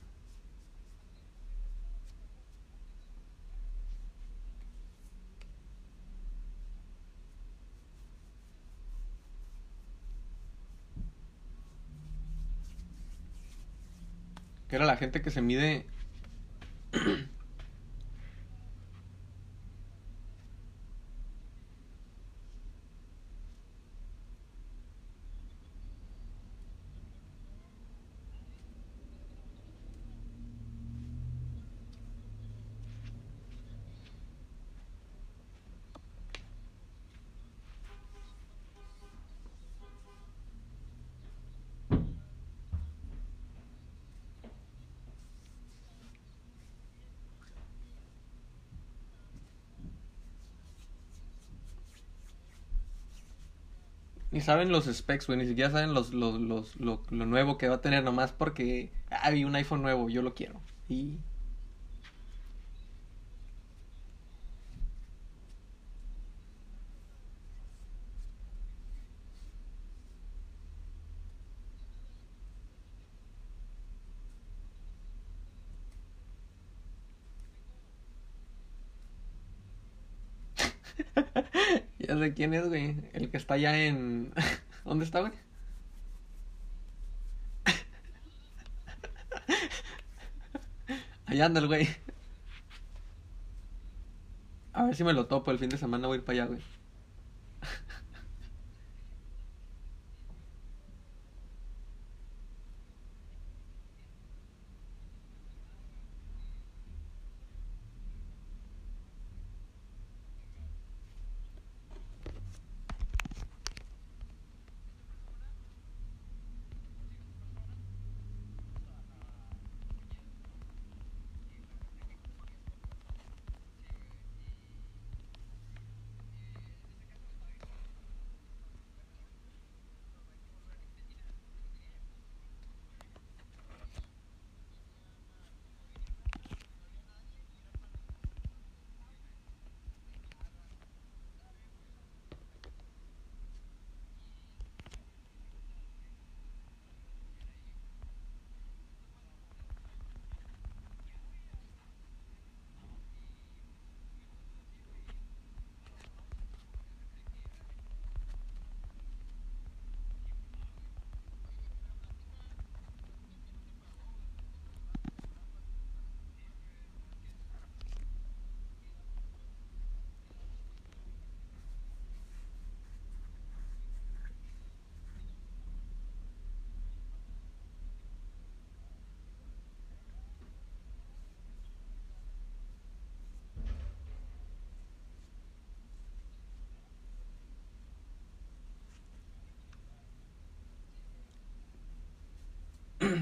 Que era la gente que se mide saben los specs, güey, ni siquiera saben los, los, los, lo, lo nuevo que va a tener nomás porque ah, vi un iPhone nuevo, yo lo quiero. Y ya sé quién es, güey. El que está allá en. ¿Dónde está, güey? Allá anda el güey. A ver si me lo topo el fin de semana, voy a ir para allá, güey.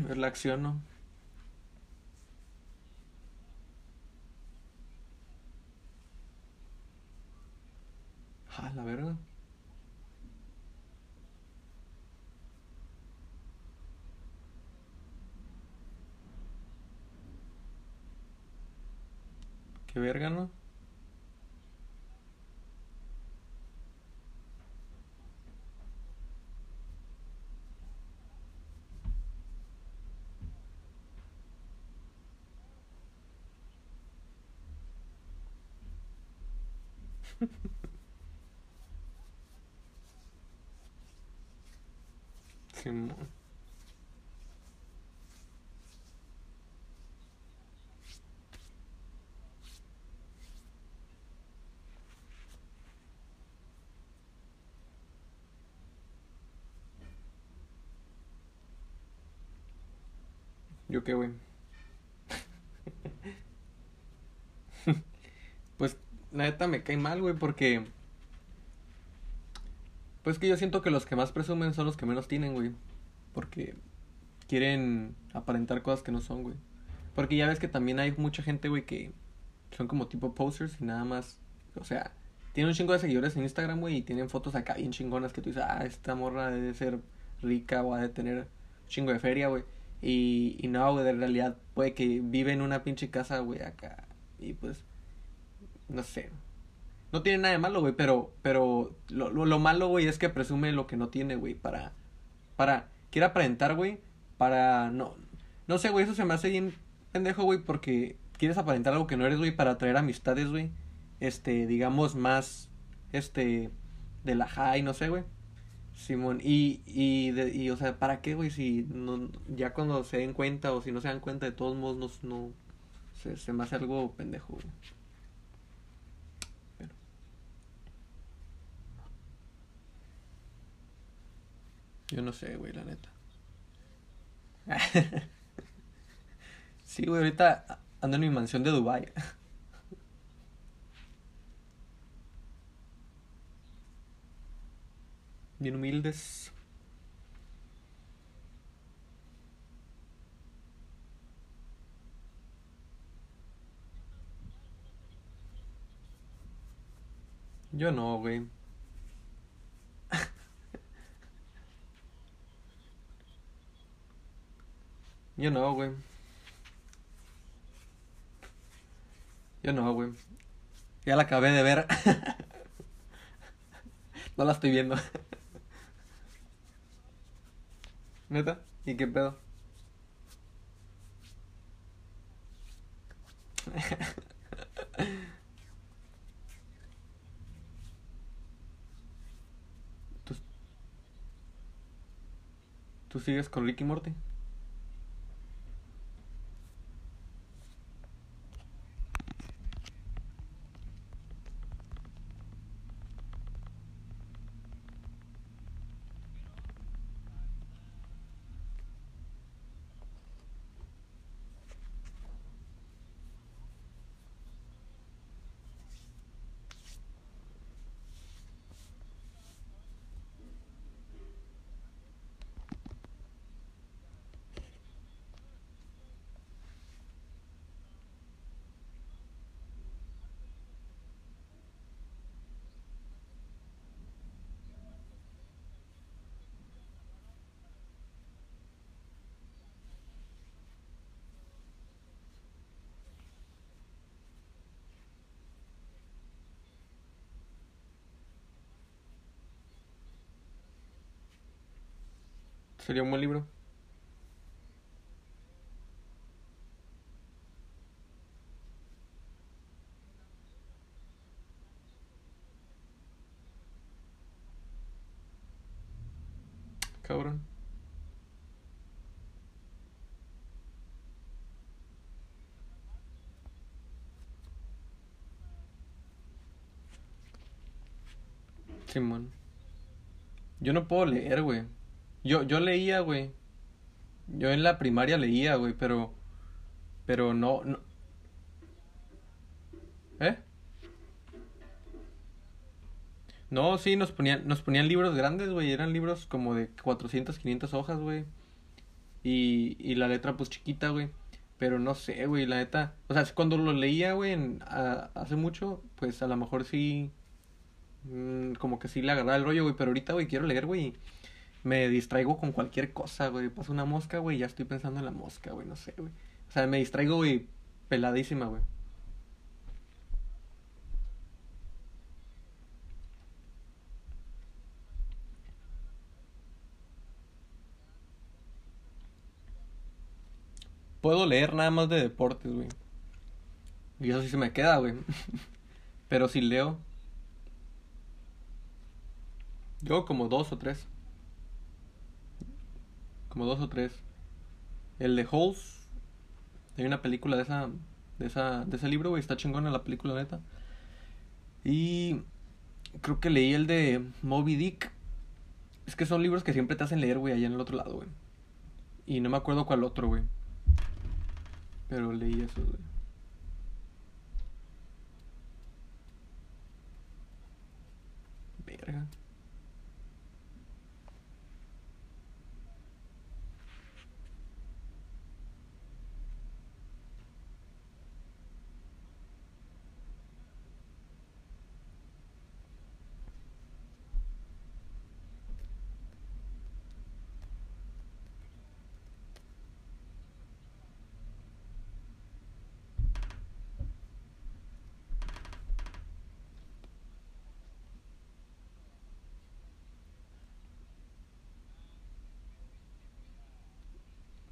Ver la acción, ¿no? Ah, la verga. Qué verga, ¿no? Simón. ¿Yo qué, güey? Pues, la neta me cae mal, güey, porque... Pues que yo siento que los que más presumen son los que menos tienen, güey. Porque quieren aparentar cosas que no son, güey. Porque ya ves que también hay mucha gente, güey, que son como tipo posers y nada más. O sea, tienen un chingo de seguidores en Instagram, güey, y tienen fotos acá bien chingonas que tú dices, ah, esta morra debe ser rica o ha de tener un chingo de feria, güey. Y, y no, güey, en realidad puede que vive en una pinche casa, güey, acá. Y pues, no sé. No tiene nada de malo, güey, pero, pero lo, lo, lo malo, güey, es que presume lo que no tiene, güey, para, para, quiere aparentar, güey, para, no, no sé, güey, eso se me hace bien pendejo, güey, porque quieres aparentar algo que no eres, güey, para atraer amistades, güey, este, digamos, más, este, de la high, no sé, güey. Simón, y, y, de, y, o sea, ¿para qué, güey? Si no, ya cuando se den cuenta o si no se dan cuenta, de todos modos, no, no se, se me hace algo pendejo, güey. Yo no sé, güey, la neta. Sí, güey, ahorita ando en mi mansión de Dubai. Bien humildes. Yo no, güey. Yo no, güey. Yo no, güey. Ya la acabé de ver. no la estoy viendo. ¿Neta? ¿Y qué pedo? ¿Tú, ¿Tú sigues con Ricky Morty? Sería un buen libro. Cabrón. Simón. Yo no puedo leer, güey. Yo, yo leía, güey. Yo en la primaria leía, güey, pero. Pero no, no. ¿Eh? No, sí, nos ponían, nos ponían libros grandes, güey. Eran libros como de 400, 500 hojas, güey. Y, y la letra, pues chiquita, güey. Pero no sé, güey, la neta. O sea, cuando lo leía, güey, hace mucho, pues a lo mejor sí. mm, como que sí le agarraba el rollo, güey. Pero ahorita, güey, quiero leer, güey. Me distraigo con cualquier cosa, güey. Pasa una mosca, güey, ya estoy pensando en la mosca, güey. No sé, güey. O sea, me distraigo, güey, peladísima, güey. Puedo leer nada más de deportes, güey. Y eso sí se me queda, güey. Pero si leo, yo como dos o tres. Como dos o tres. El de Holes. Hay una película de esa. De esa. De ese libro, güey. Está chingona la película, neta. Y. Creo que leí el de Moby Dick. Es que son libros que siempre te hacen leer, güey, allá en el otro lado, güey. Y no me acuerdo cuál otro, güey. Pero leí eso, güey. Verga.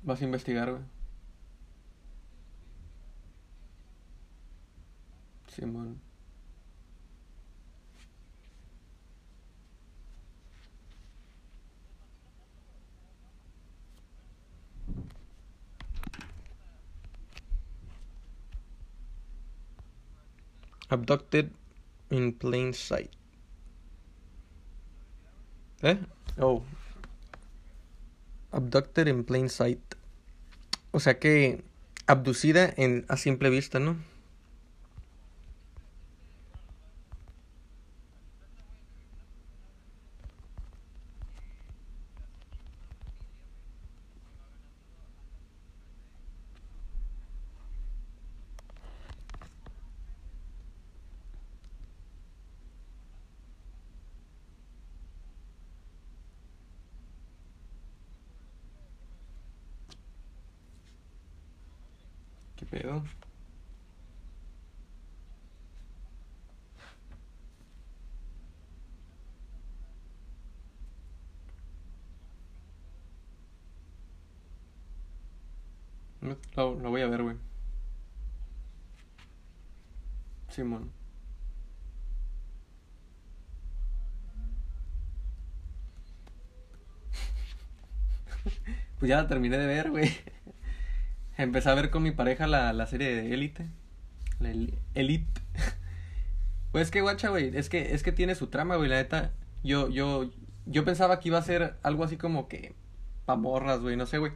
Vas a investigar, güey. Simón. Abducted in plain sight. ¿Eh? Oh. Abducted in plain sight. O sea que abducida en a simple vista, ¿no? Pues ya la terminé de ver, güey. Empecé a ver con mi pareja la, la serie de Elite. La El- Elite. Pues es que, guacha, güey. Es que, es que tiene su trama, güey. La neta. Yo, yo, yo pensaba que iba a ser algo así como que. Pa' morras, güey. No sé, güey.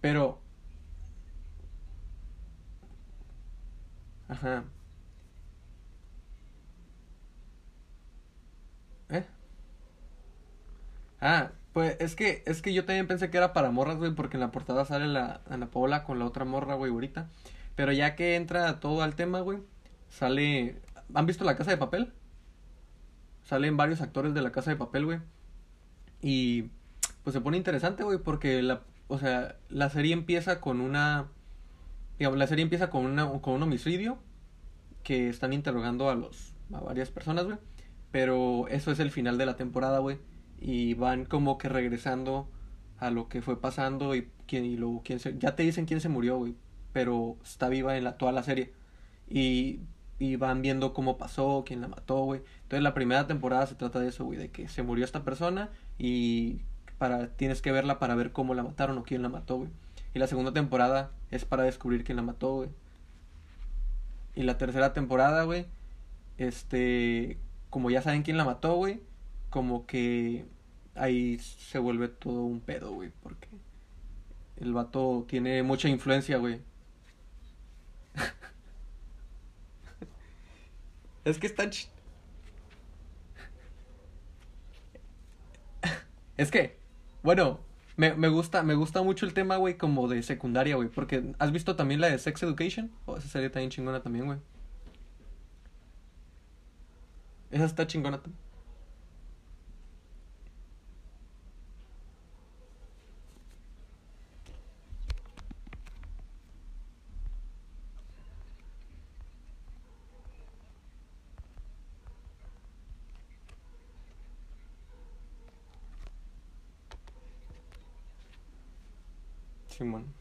Pero. Ajá. ¿Eh? Ah, pues es que, es que yo también pensé que era para morras, güey, porque en la portada sale la Ana Paola con la otra morra, güey, ahorita. Pero ya que entra todo al tema, güey, sale... ¿Han visto La Casa de Papel? Salen varios actores de La Casa de Papel, güey. Y pues se pone interesante, güey, porque la, o sea, la serie empieza con una... Digamos, la serie empieza con, una, con un homicidio que están interrogando a los a varias personas, güey. Pero eso es el final de la temporada, güey. Y van como que regresando a lo que fue pasando y quién y luego quién se ya te dicen quién se murió, güey, pero está viva en la toda la serie. Y y van viendo cómo pasó, quién la mató, güey. Entonces la primera temporada se trata de eso, güey, de que se murió esta persona y para tienes que verla para ver cómo la mataron o quién la mató, güey. Y la segunda temporada es para descubrir quién la mató, güey. Y la tercera temporada, güey, este, como ya saben quién la mató, güey, como que ahí se vuelve todo un pedo, güey, porque el vato tiene mucha influencia, güey. Es que está ch- Es que, bueno, me, me gusta, me gusta mucho el tema, güey, como de secundaria, güey, porque ¿has visto también la de Sex Education? Oh, esa serie bien chingona también, güey. Esa está chingona también. Simón.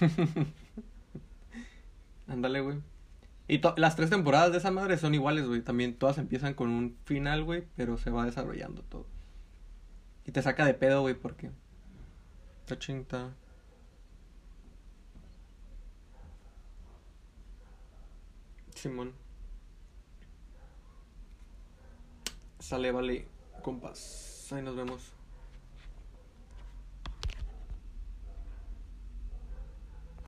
Ándale, güey. Y las tres temporadas de esa madre son iguales, güey. También todas empiezan con un final, güey, pero se va desarrollando todo. Y te saca de pedo, güey, porque está chinta. Simón. Sale, vale, compas. Ahí nos vemos.